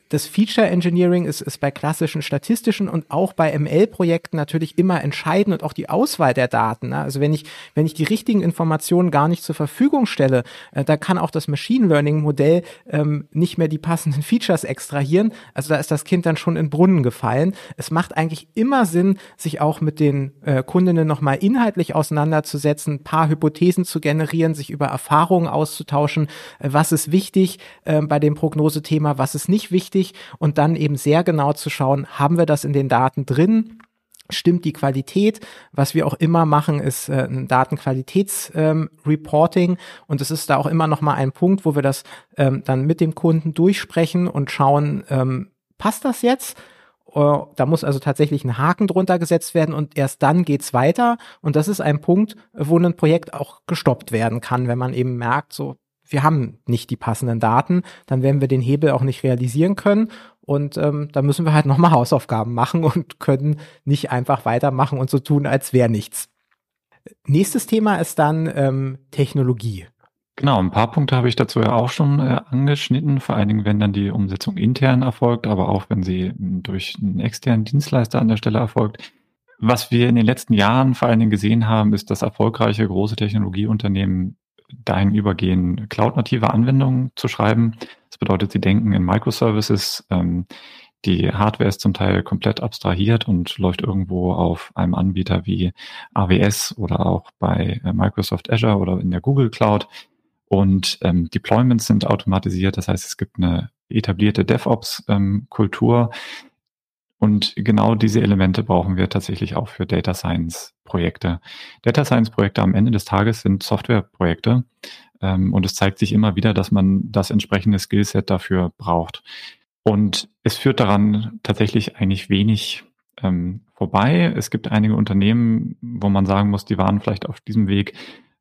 Das Feature Engineering ist, ist bei klassischen statistischen und auch bei ML-Projekten natürlich immer entscheidend und auch die Auswahl der Daten. Ne? Also wenn ich, wenn ich die richtigen Informationen gar nicht zur Verfügung stelle, äh, da kann auch das Machine Learning-Modell ähm, nicht mehr die passenden Features extrahieren. Also da ist das Kind dann schon in Brunnen gefallen. Es macht eigentlich immer Sinn, sich auch mit den äh, Kundinnen nochmal inhaltlich auseinanderzusetzen, ein paar Hypothesen zu generieren, sich über Erfahrungen auszutauschen, äh, was ist wichtig äh, bei dem Prognosethema, was ist nicht wichtig und dann eben sehr genau zu schauen, haben wir das in den Daten drin? Stimmt die Qualität? Was wir auch immer machen, ist äh, ein Datenqualitätsreporting. Ähm, und es ist da auch immer noch mal ein Punkt, wo wir das ähm, dann mit dem Kunden durchsprechen und schauen, ähm, passt das jetzt? Uh, da muss also tatsächlich ein Haken drunter gesetzt werden und erst dann geht's weiter. Und das ist ein Punkt, wo ein Projekt auch gestoppt werden kann, wenn man eben merkt, so wir haben nicht die passenden Daten, dann werden wir den Hebel auch nicht realisieren können. Und ähm, da müssen wir halt nochmal Hausaufgaben machen und können nicht einfach weitermachen und so tun, als wäre nichts. Nächstes Thema ist dann ähm, Technologie. Genau, ein paar Punkte habe ich dazu ja auch schon äh, angeschnitten, vor allen Dingen, wenn dann die Umsetzung intern erfolgt, aber auch wenn sie durch einen externen Dienstleister an der Stelle erfolgt. Was wir in den letzten Jahren vor allen Dingen gesehen haben, ist, dass erfolgreiche große Technologieunternehmen dahin übergehen, cloud-native Anwendungen zu schreiben. Das bedeutet, sie denken in Microservices. Ähm, die Hardware ist zum Teil komplett abstrahiert und läuft irgendwo auf einem Anbieter wie AWS oder auch bei äh, Microsoft Azure oder in der Google Cloud. Und ähm, Deployments sind automatisiert. Das heißt, es gibt eine etablierte DevOps-Kultur. Ähm, und genau diese Elemente brauchen wir tatsächlich auch für Data Science Projekte. Data Science Projekte am Ende des Tages sind Softwareprojekte. Ähm, und es zeigt sich immer wieder, dass man das entsprechende Skillset dafür braucht. Und es führt daran tatsächlich eigentlich wenig ähm, vorbei. Es gibt einige Unternehmen, wo man sagen muss, die waren vielleicht auf diesem Weg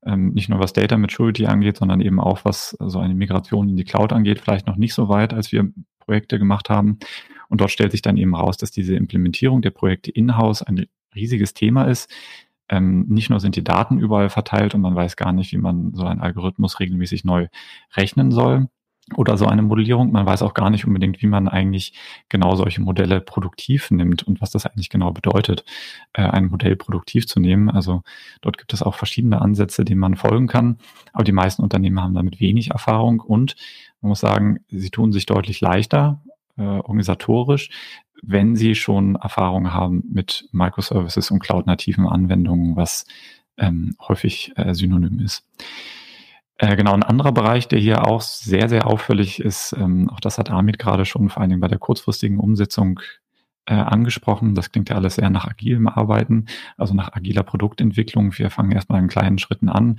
ähm, nicht nur was Data Maturity angeht, sondern eben auch was so eine Migration in die Cloud angeht, vielleicht noch nicht so weit, als wir Projekte gemacht haben. Und dort stellt sich dann eben raus, dass diese Implementierung der Projekte in-house ein riesiges Thema ist. Ähm, nicht nur sind die Daten überall verteilt und man weiß gar nicht, wie man so einen Algorithmus regelmäßig neu rechnen soll oder so eine Modellierung. Man weiß auch gar nicht unbedingt, wie man eigentlich genau solche Modelle produktiv nimmt und was das eigentlich genau bedeutet, äh, ein Modell produktiv zu nehmen. Also dort gibt es auch verschiedene Ansätze, denen man folgen kann. Aber die meisten Unternehmen haben damit wenig Erfahrung und man muss sagen, sie tun sich deutlich leichter äh, organisatorisch, wenn sie schon Erfahrung haben mit Microservices und cloud-nativen Anwendungen, was ähm, häufig äh, synonym ist. Äh, genau, ein anderer Bereich, der hier auch sehr, sehr auffällig ist, ähm, auch das hat Amit gerade schon vor allen Dingen bei der kurzfristigen Umsetzung äh, angesprochen. Das klingt ja alles sehr nach agilem Arbeiten, also nach agiler Produktentwicklung. Wir fangen erstmal in kleinen Schritten an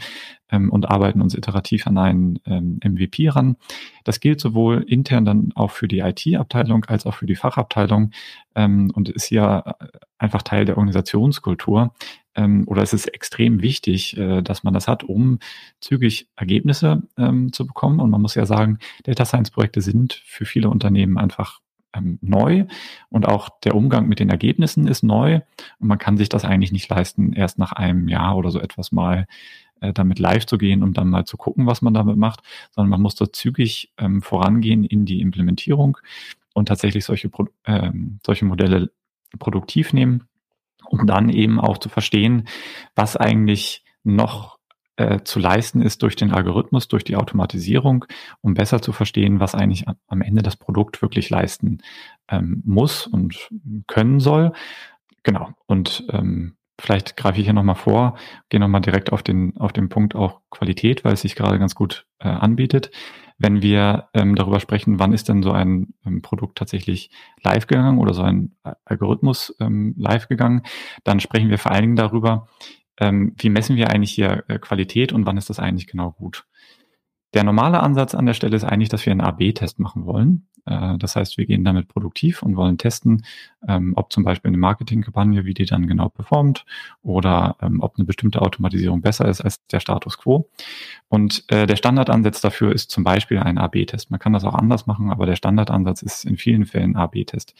ähm, und arbeiten uns iterativ an einen ähm, MVP ran. Das gilt sowohl intern dann auch für die IT-Abteilung als auch für die Fachabteilung ähm, und ist ja einfach Teil der Organisationskultur. Ähm, oder es ist extrem wichtig, äh, dass man das hat, um zügig Ergebnisse ähm, zu bekommen. Und man muss ja sagen, Data Science Projekte sind für viele Unternehmen einfach ähm, neu. Und auch der Umgang mit den Ergebnissen ist neu. Und man kann sich das eigentlich nicht leisten, erst nach einem Jahr oder so etwas mal äh, damit live zu gehen und dann mal zu gucken, was man damit macht, sondern man muss da zügig ähm, vorangehen in die Implementierung und tatsächlich solche, Pro ähm, solche Modelle produktiv nehmen, um dann eben auch zu verstehen, was eigentlich noch äh, zu leisten ist durch den Algorithmus, durch die Automatisierung, um besser zu verstehen, was eigentlich am Ende das Produkt wirklich leisten ähm, muss und können soll. Genau. Und ähm, vielleicht greife ich hier nochmal vor, gehe nochmal direkt auf den, auf den Punkt auch Qualität, weil es sich gerade ganz gut äh, anbietet. Wenn wir ähm, darüber sprechen, wann ist denn so ein ähm, Produkt tatsächlich live gegangen oder so ein Algorithmus ähm, live gegangen, dann sprechen wir vor allen Dingen darüber, ähm, wie messen wir eigentlich hier äh, Qualität und wann ist das eigentlich genau gut. Der normale Ansatz an der Stelle ist eigentlich, dass wir einen AB-Test machen wollen. Äh, das heißt, wir gehen damit produktiv und wollen testen, ähm, ob zum Beispiel eine Marketingkampagne, wie die dann genau performt oder ähm, ob eine bestimmte Automatisierung besser ist als der Status quo. Und äh, der Standardansatz dafür ist zum Beispiel ein AB-Test. Man kann das auch anders machen, aber der Standardansatz ist in vielen Fällen AB-Test.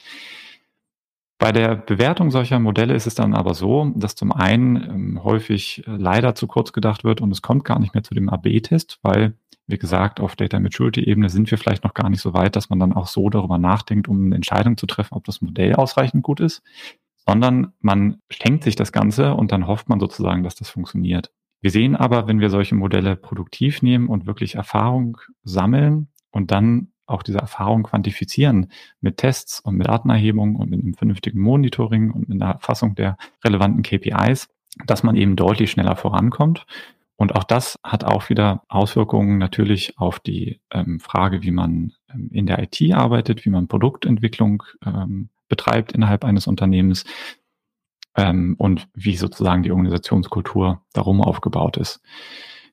Bei der Bewertung solcher Modelle ist es dann aber so, dass zum einen ähm, häufig äh, leider zu kurz gedacht wird und es kommt gar nicht mehr zu dem AB-Test, weil wie gesagt, auf Data Maturity Ebene sind wir vielleicht noch gar nicht so weit, dass man dann auch so darüber nachdenkt, um eine Entscheidung zu treffen, ob das Modell ausreichend gut ist, sondern man schenkt sich das Ganze und dann hofft man sozusagen, dass das funktioniert. Wir sehen aber, wenn wir solche Modelle produktiv nehmen und wirklich Erfahrung sammeln und dann auch diese Erfahrung quantifizieren mit Tests und mit Datenerhebung und mit einem vernünftigen Monitoring und mit einer Erfassung der relevanten KPIs, dass man eben deutlich schneller vorankommt und auch das hat auch wieder Auswirkungen natürlich auf die ähm, Frage, wie man ähm, in der IT arbeitet, wie man Produktentwicklung ähm, betreibt innerhalb eines Unternehmens ähm, und wie sozusagen die Organisationskultur darum aufgebaut ist.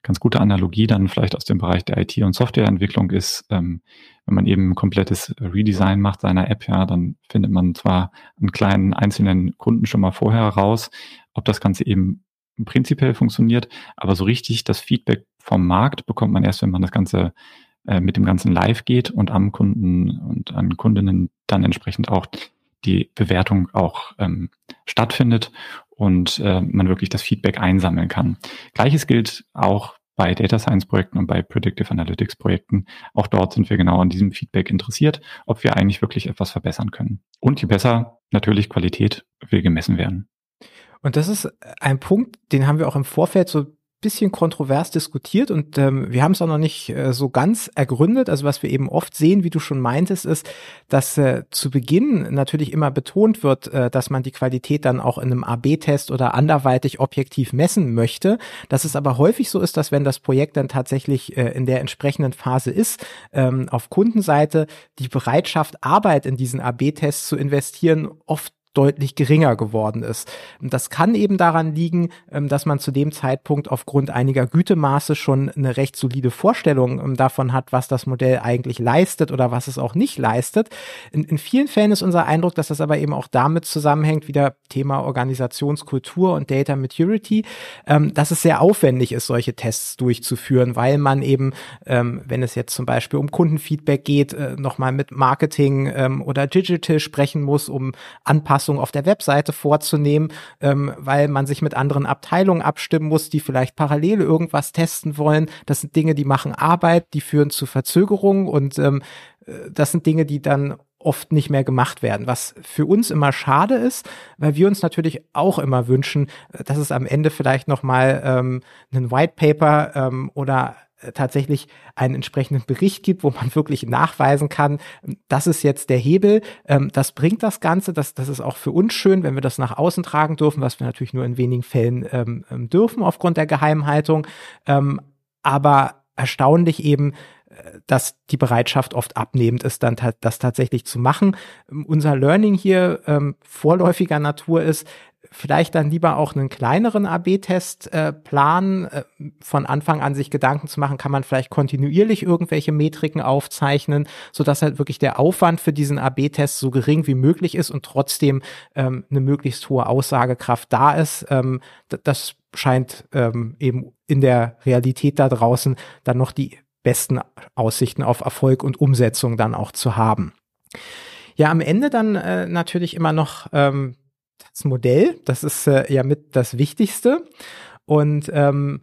Ganz gute Analogie dann vielleicht aus dem Bereich der IT- und Softwareentwicklung ist, ähm, wenn man eben ein komplettes Redesign macht seiner App, ja, dann findet man zwar einen kleinen einzelnen Kunden schon mal vorher raus, ob das Ganze eben prinzipiell funktioniert, aber so richtig das Feedback vom Markt bekommt man erst, wenn man das Ganze äh, mit dem Ganzen live geht und am Kunden und an Kundinnen dann entsprechend auch die Bewertung auch ähm, stattfindet und äh, man wirklich das Feedback einsammeln kann. Gleiches gilt auch bei Data Science Projekten und bei Predictive Analytics Projekten. Auch dort sind wir genau an diesem Feedback interessiert, ob wir eigentlich wirklich etwas verbessern können. Und je besser natürlich Qualität will gemessen werden. Und das ist ein Punkt, den haben wir auch im Vorfeld so bisschen kontrovers diskutiert und ähm, wir haben es auch noch nicht äh, so ganz ergründet. Also was wir eben oft sehen, wie du schon meintest, ist, dass äh, zu Beginn natürlich immer betont wird, äh, dass man die Qualität dann auch in einem AB-Test oder anderweitig objektiv messen möchte. Dass es aber häufig so ist, dass wenn das Projekt dann tatsächlich äh, in der entsprechenden Phase ist, ähm, auf Kundenseite die Bereitschaft, Arbeit in diesen AB-Tests zu investieren, oft deutlich geringer geworden ist. Das kann eben daran liegen, ähm, dass man zu dem Zeitpunkt aufgrund einiger Gütemaße schon eine recht solide Vorstellung ähm, davon hat, was das Modell eigentlich leistet oder was es auch nicht leistet. In, in vielen Fällen ist unser Eindruck, dass das aber eben auch damit zusammenhängt, wieder Thema Organisationskultur und Data Maturity, ähm, dass es sehr aufwendig ist, solche Tests durchzuführen, weil man eben, wenn es jetzt zum Beispiel um Kundenfeedback geht, äh, nochmal mit Marketing oder Digital sprechen muss, um Anpassungen Anpassungen auf der Webseite vorzunehmen, ähm, weil man sich mit anderen Abteilungen abstimmen muss, die vielleicht parallel irgendwas testen wollen. Das sind Dinge, die machen Arbeit, die führen zu Verzögerungen und ähm, äh, das sind Dinge, die dann oft nicht mehr gemacht werden, was für uns immer schade ist, weil wir uns natürlich auch immer wünschen, äh, dass es am Ende vielleicht noch mal ähm, einen White Paper ähm, oder tatsächlich einen entsprechenden Bericht gibt, wo man wirklich nachweisen kann, das ist jetzt der Hebel, ähm, das bringt das Ganze, das, das ist auch für uns schön, wenn wir das nach außen tragen dürfen, was wir natürlich nur in wenigen Fällen ähm, ähm dürfen aufgrund der Geheimhaltung, ähm, aber erstaunlich eben, äh, dass die Bereitschaft oft abnehmend ist, dann das tatsächlich zu machen. Unser Learning hier ähm, vorläufiger Natur ist, vielleicht dann lieber auch einen kleineren AB-Test äh, planen, äh, von Anfang an sich Gedanken zu machen, kann man vielleicht kontinuierlich irgendwelche Metriken aufzeichnen, so dass halt wirklich der Aufwand für diesen AB-Test so gering wie möglich ist und trotzdem ähm, eine möglichst hohe Aussagekraft da ist. Ähm, das scheint ähm, eben in der Realität da draußen dann noch die besten Aussichten auf Erfolg und Umsetzung dann auch zu haben. Ja, am Ende dann äh, natürlich immer noch ähm, das Modell. Das ist äh, ja mit das Wichtigste. Und ähm,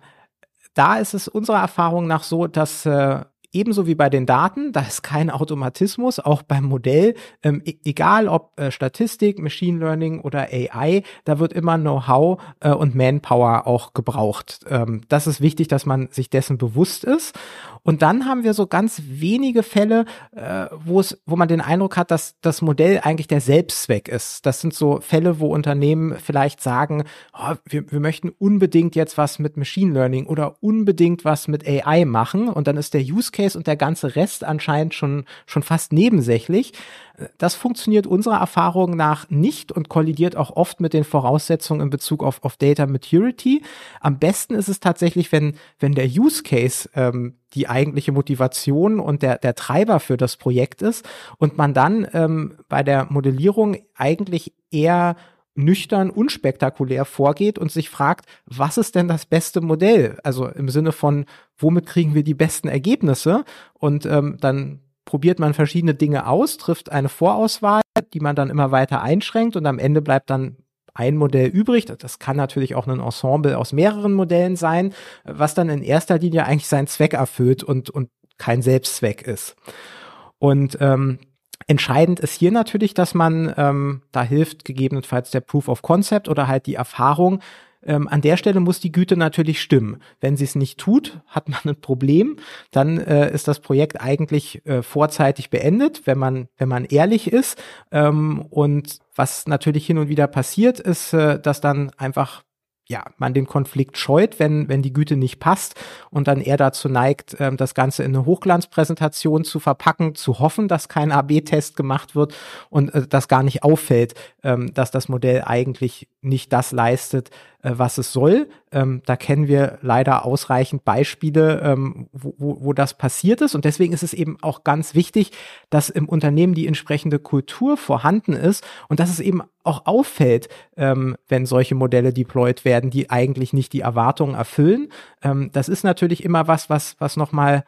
da ist es unserer Erfahrung nach so, dass äh, ebenso wie bei den Daten, da ist kein Automatismus, auch beim Modell, ähm, e egal ob äh, Statistik, Machine Learning oder AI, da wird immer Know-how äh, und Manpower auch gebraucht. Ähm, das ist wichtig, dass man sich dessen bewusst ist. Und dann haben wir so ganz wenige Fälle, äh, wo es, wo man den Eindruck hat, dass das Modell eigentlich der Selbstzweck ist. Das sind so Fälle, wo Unternehmen vielleicht sagen, oh, wir, wir möchten unbedingt jetzt was mit Machine Learning oder unbedingt was mit AI machen. Und dann ist der Use Case und der ganze Rest anscheinend schon, schon fast nebensächlich. Das funktioniert unserer Erfahrung nach nicht und kollidiert auch oft mit den Voraussetzungen in Bezug auf, auf Data Maturity. Am besten ist es tatsächlich, wenn, wenn der Use Case ähm, die eigentliche Motivation und der, der Treiber für das Projekt ist und man dann ähm, bei der Modellierung eigentlich eher nüchtern, unspektakulär vorgeht und sich fragt, was ist denn das beste Modell? Also im Sinne von, womit kriegen wir die besten Ergebnisse? Und ähm, dann probiert man verschiedene Dinge aus, trifft eine Vorauswahl, die man dann immer weiter einschränkt und am Ende bleibt dann ein Modell übrig. Das kann natürlich auch ein Ensemble aus mehreren Modellen sein, was dann in erster Linie eigentlich seinen Zweck erfüllt und, und kein Selbstzweck ist. Und ähm, Entscheidend ist hier natürlich, dass man, ähm, da hilft gegebenenfalls der Proof of Concept oder halt die Erfahrung, ähm, an der Stelle muss die Güte natürlich stimmen. Wenn sie es nicht tut, hat man ein Problem. Dann äh, ist das Projekt eigentlich äh, vorzeitig beendet, wenn man, wenn man ehrlich ist. Ähm, und was natürlich hin und wieder passiert, ist, äh, dass dann einfach ja, man den Konflikt scheut, wenn, wenn die Güte nicht passt und dann eher dazu neigt, ähm, das Ganze in eine Hochglanzpräsentation zu verpacken, zu hoffen, dass kein AB-Test gemacht wird und äh, das gar nicht auffällt, ähm, dass das Modell eigentlich nicht das leistet, was es soll. Ähm, da kennen wir leider ausreichend Beispiele, ähm, wo, wo, wo das passiert ist. Und deswegen ist es eben auch ganz wichtig, dass im Unternehmen die entsprechende Kultur vorhanden ist und dass es eben auch auffällt, ähm, wenn solche Modelle deployed werden, die eigentlich nicht die Erwartungen erfüllen. Ähm, das ist natürlich immer was, was, was nochmal,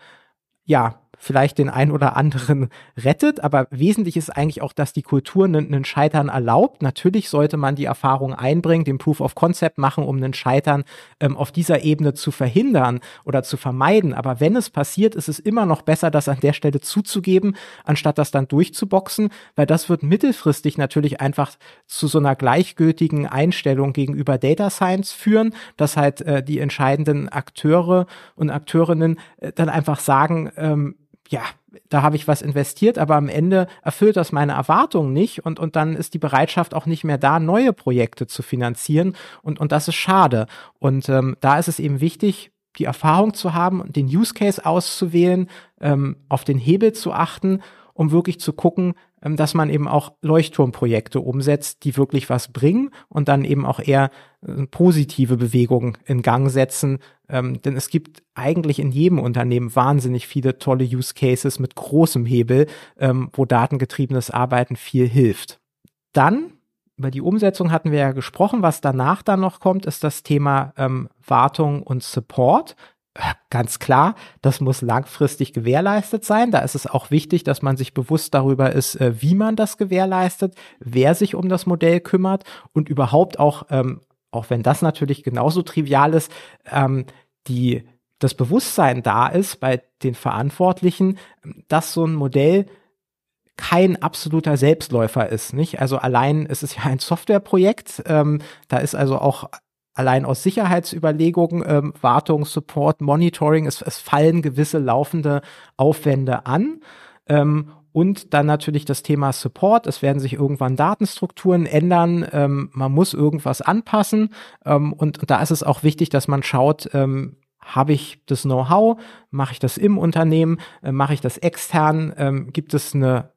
ja, vielleicht den ein oder anderen rettet, aber wesentlich ist eigentlich auch, dass die Kultur einen, einen Scheitern erlaubt. Natürlich sollte man die Erfahrung einbringen, den Proof of Concept machen, um einen Scheitern ähm, auf dieser Ebene zu verhindern oder zu vermeiden. Aber wenn es passiert, ist es immer noch besser, das an der Stelle zuzugeben, anstatt das dann durchzuboxen, weil das wird mittelfristig natürlich einfach zu so einer gleichgültigen Einstellung gegenüber Data Science führen, dass halt äh, die entscheidenden Akteure und Akteurinnen äh, dann einfach sagen, ähm, ja, da habe ich was investiert, aber am Ende erfüllt das meine Erwartungen nicht und, und dann ist die Bereitschaft auch nicht mehr da, neue Projekte zu finanzieren und, und das ist schade. Und ähm, da ist es eben wichtig, die Erfahrung zu haben, den Use Case auszuwählen, ähm, auf den Hebel zu achten, um wirklich zu gucken, dass man eben auch Leuchtturmprojekte umsetzt, die wirklich was bringen und dann eben auch eher äh, positive Bewegungen in Gang setzen. Ähm, denn es gibt eigentlich in jedem Unternehmen wahnsinnig viele tolle Use Cases mit großem Hebel, ähm, wo datengetriebenes Arbeiten viel hilft. Dann über die Umsetzung hatten wir ja gesprochen. Was danach dann noch kommt, ist das Thema ähm, Wartung und Support ganz klar, das muss langfristig gewährleistet sein. Da ist es auch wichtig, dass man sich bewusst darüber ist, äh, wie man das gewährleistet, wer sich um das Modell kümmert und überhaupt auch, ähm, auch wenn das natürlich genauso trivial ist, ähm, die, das Bewusstsein da ist bei den Verantwortlichen, dass so ein Modell kein absoluter Selbstläufer ist, nicht? Also allein ist es ja ein Softwareprojekt, ähm, da ist also auch allein aus Sicherheitsüberlegungen, ähm, Wartung, Support, Monitoring, es, es fallen gewisse laufende Aufwände an. Ähm, und dann natürlich das Thema Support. Es werden sich irgendwann Datenstrukturen ändern. Ähm, man muss irgendwas anpassen. Ähm, und, und, da ist es auch wichtig, dass man schaut, ähm, habe ich das Know-how? Mache ich das im Unternehmen? Äh, Mache ich das extern? Ähm, gibt es eine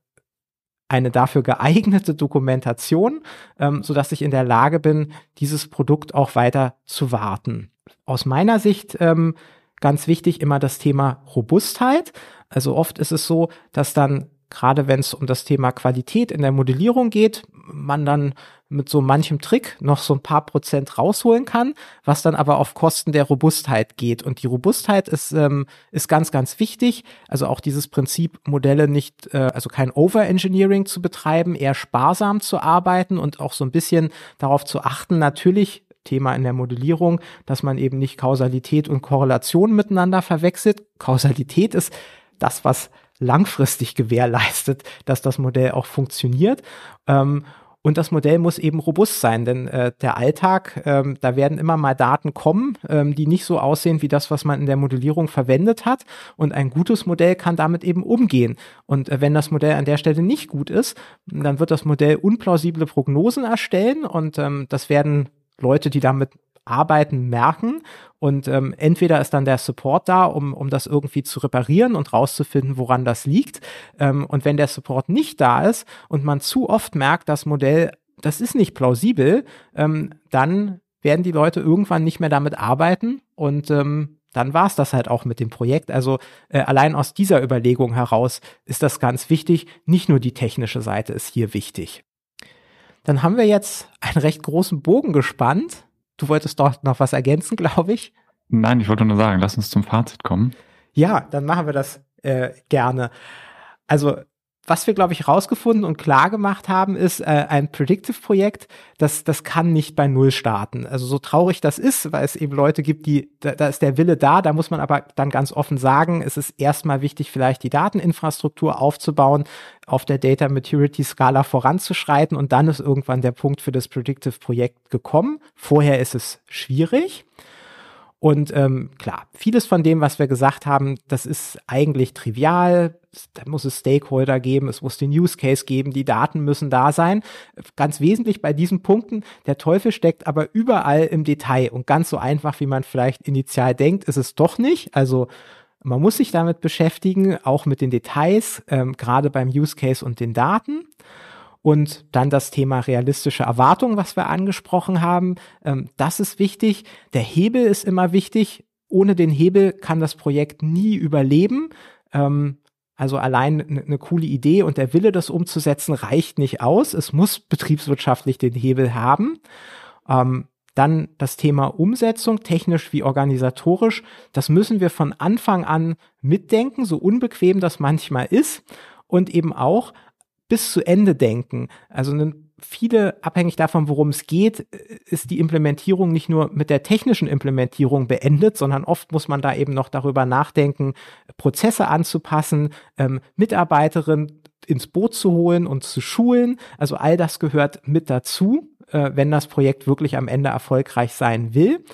eine dafür geeignete Dokumentation, ähm, so dass ich in der Lage bin, dieses Produkt auch weiter zu warten. Aus meiner Sicht ähm, ganz wichtig immer das Thema Robustheit. Also oft ist es so, dass dann gerade wenn es um das Thema Qualität in der Modellierung geht, man dann mit so manchem Trick noch so ein paar Prozent rausholen kann, was dann aber auf Kosten der Robustheit geht. Und die Robustheit ist, ähm, ist ganz, ganz wichtig. Also auch dieses Prinzip, Modelle nicht, äh, also kein Overengineering zu betreiben, eher sparsam zu arbeiten und auch so ein bisschen darauf zu achten, natürlich Thema in der Modellierung, dass man eben nicht Kausalität und Korrelation miteinander verwechselt. Kausalität ist das, was langfristig gewährleistet, dass das Modell auch funktioniert. Ähm, und das Modell muss eben robust sein, denn äh, der Alltag, ähm, da werden immer mal Daten kommen, ähm, die nicht so aussehen wie das, was man in der Modellierung verwendet hat. Und ein gutes Modell kann damit eben umgehen. Und äh, wenn das Modell an der Stelle nicht gut ist, dann wird das Modell unplausible Prognosen erstellen und ähm, das werden Leute, die damit arbeiten, merken. Und ähm, entweder ist dann der Support da, um, um das irgendwie zu reparieren und rauszufinden, woran das liegt. Ähm, und wenn der Support nicht da ist und man zu oft merkt, das Modell, das ist nicht plausibel, ähm, dann werden die Leute irgendwann nicht mehr damit arbeiten und ähm, dann war es das halt auch mit dem Projekt. Also äh, allein aus dieser Überlegung heraus ist das ganz wichtig. Nicht nur die technische Seite ist hier wichtig. Dann haben wir jetzt einen recht großen Bogen gespannt Du wolltest doch noch was ergänzen, glaube ich. Nein, ich wollte nur sagen, lass uns zum Fazit kommen. Ja, dann machen wir das äh, gerne. Also was wir, glaube ich, rausgefunden und klar gemacht haben, ist, äh, ein Predictive-Projekt, das, das kann nicht bei Null starten. Also so traurig das ist, weil es eben Leute gibt, die, da, da ist der Wille da, da muss man aber dann ganz offen sagen, es ist erstmal wichtig, vielleicht die Dateninfrastruktur aufzubauen, auf der Data Maturity Skala voranzuschreiten und dann ist irgendwann der Punkt für das Predictive-Projekt gekommen. Vorher ist es schwierig. Und ähm, klar, vieles von dem, was wir gesagt haben, das ist eigentlich trivial. Da muss es Stakeholder geben, es muss den Use Case geben, die Daten müssen da sein. Ganz wesentlich bei diesen Punkten, der Teufel steckt aber überall im Detail und ganz so einfach, wie man vielleicht initial denkt, ist es doch nicht. Also man muss sich damit beschäftigen, auch mit den Details, ähm, gerade beim Use Case und den Daten. Und dann das Thema realistische Erwartungen, was wir angesprochen haben. Ähm, das ist wichtig. Der Hebel ist immer wichtig. Ohne den Hebel kann das Projekt nie überleben. Ähm, also allein eine ne coole Idee und der Wille, das umzusetzen, reicht nicht aus. Es muss betriebswirtschaftlich den Hebel haben. Ähm, dann das Thema Umsetzung, technisch wie organisatorisch. Das müssen wir von Anfang an mitdenken, so unbequem das manchmal ist. Und eben auch bis zu Ende denken. Also viele, abhängig davon, worum es geht, ist die Implementierung nicht nur mit der technischen Implementierung beendet, sondern oft muss man da eben noch darüber nachdenken, Prozesse anzupassen, ähm, Mitarbeiterinnen ins Boot zu holen und zu schulen. Also all das gehört mit dazu, äh, wenn das Projekt wirklich am Ende erfolgreich sein will.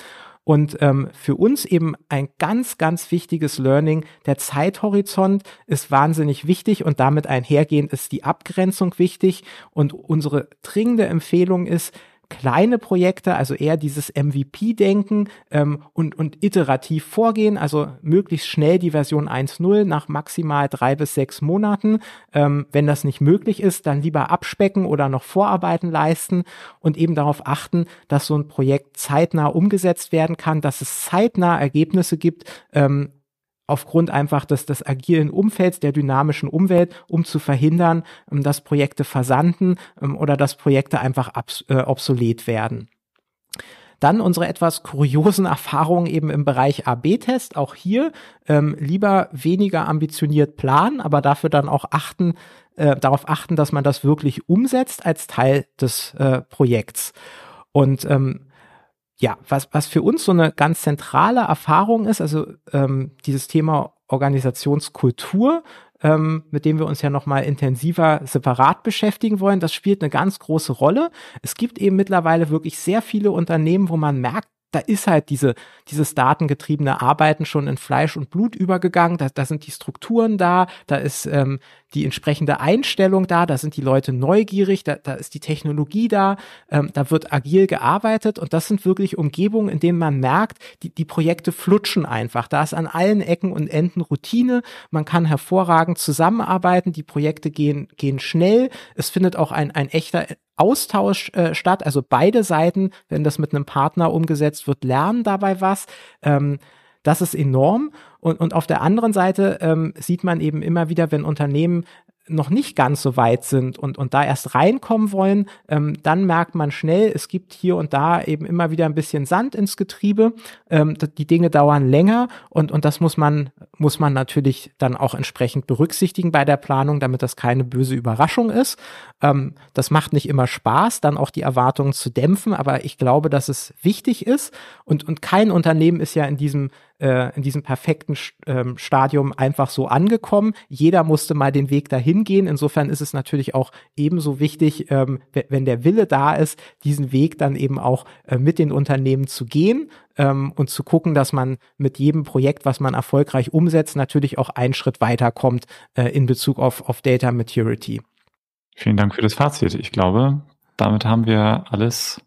Und ähm, für uns eben ein ganz, ganz wichtiges Learning. Der Zeithorizont ist wahnsinnig wichtig und damit einhergehend ist die Abgrenzung wichtig. Und unsere dringende Empfehlung ist, kleine Projekte, also eher dieses MVP-Denken ähm, und, und iterativ vorgehen, also möglichst schnell die Version 1.0 nach maximal drei bis sechs Monaten. Ähm, wenn das nicht möglich ist, dann lieber abspecken oder noch Vorarbeiten leisten und eben darauf achten, dass so ein Projekt zeitnah umgesetzt werden kann, dass es zeitnah Ergebnisse gibt, ähm, aufgrund einfach des, des agilen Umfelds, der dynamischen Umwelt, um zu verhindern, ähm, dass Projekte versanden ähm, oder dass Projekte einfach äh, obsolet werden. Dann unsere etwas kuriosen Erfahrungen eben im Bereich AB-Test. Auch hier ähm, lieber weniger ambitioniert planen, aber dafür dann auch achten, äh, darauf achten, dass man das wirklich umsetzt als Teil des äh, Projekts. Und ähm, ja, was, was für uns so eine ganz zentrale Erfahrung ist, also ähm, dieses Thema Organisationskultur, ähm, mit dem wir uns ja nochmal intensiver separat beschäftigen wollen, das spielt eine ganz große Rolle. Es gibt eben mittlerweile wirklich sehr viele Unternehmen, wo man merkt, da ist halt diese, dieses datengetriebene Arbeiten schon in Fleisch und Blut übergegangen. Da, da sind die Strukturen da, da ist ähm, die entsprechende Einstellung da, da sind die Leute neugierig, da, da ist die Technologie da, ähm, da wird agil gearbeitet und das sind wirklich Umgebungen, in denen man merkt, die, die Projekte flutschen einfach. Da ist an allen Ecken und Enden Routine, man kann hervorragend zusammenarbeiten, die Projekte gehen, gehen schnell, es findet auch ein, ein echter Austausch äh, statt. Also beide Seiten, wenn das mit einem Partner umgesetzt wird, lernen dabei was. Ähm, das ist enorm. Und, und auf der anderen Seite ähm, sieht man eben immer wieder, wenn Unternehmen noch nicht ganz so weit sind und, und da erst reinkommen wollen, ähm, dann merkt man schnell, es gibt hier und da eben immer wieder ein bisschen Sand ins Getriebe. Ähm, die Dinge dauern länger und, und das muss man, muss man natürlich dann auch entsprechend berücksichtigen bei der Planung, damit das keine böse Überraschung ist. Ähm, das macht nicht immer Spaß, dann auch die Erwartungen zu dämpfen, aber ich glaube, dass es wichtig ist und, und kein Unternehmen ist ja in diesem äh, in diesem perfekten ähm, Stadium einfach so angekommen. Jeder musste mal den Weg dahin gehen. Insofern ist es natürlich auch ebenso wichtig, ähm, wenn der Wille da ist, diesen Weg dann eben auch äh, mit den Unternehmen zu gehen ähm, und zu gucken, dass man mit jedem Projekt, was man erfolgreich umsetzt, natürlich auch einen Schritt weiterkommt äh, in Bezug auf, auf Data Maturity. Vielen Dank für das Fazit. Ich glaube, damit haben wir alles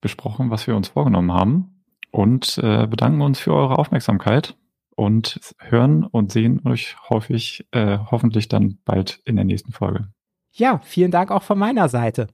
besprochen, was wir uns vorgenommen haben und äh, bedanken uns für eure Aufmerksamkeit und hören und sehen euch häufig, äh, hoffentlich dann bald in der nächsten Folge. Ja, vielen Dank auch von meiner Seite.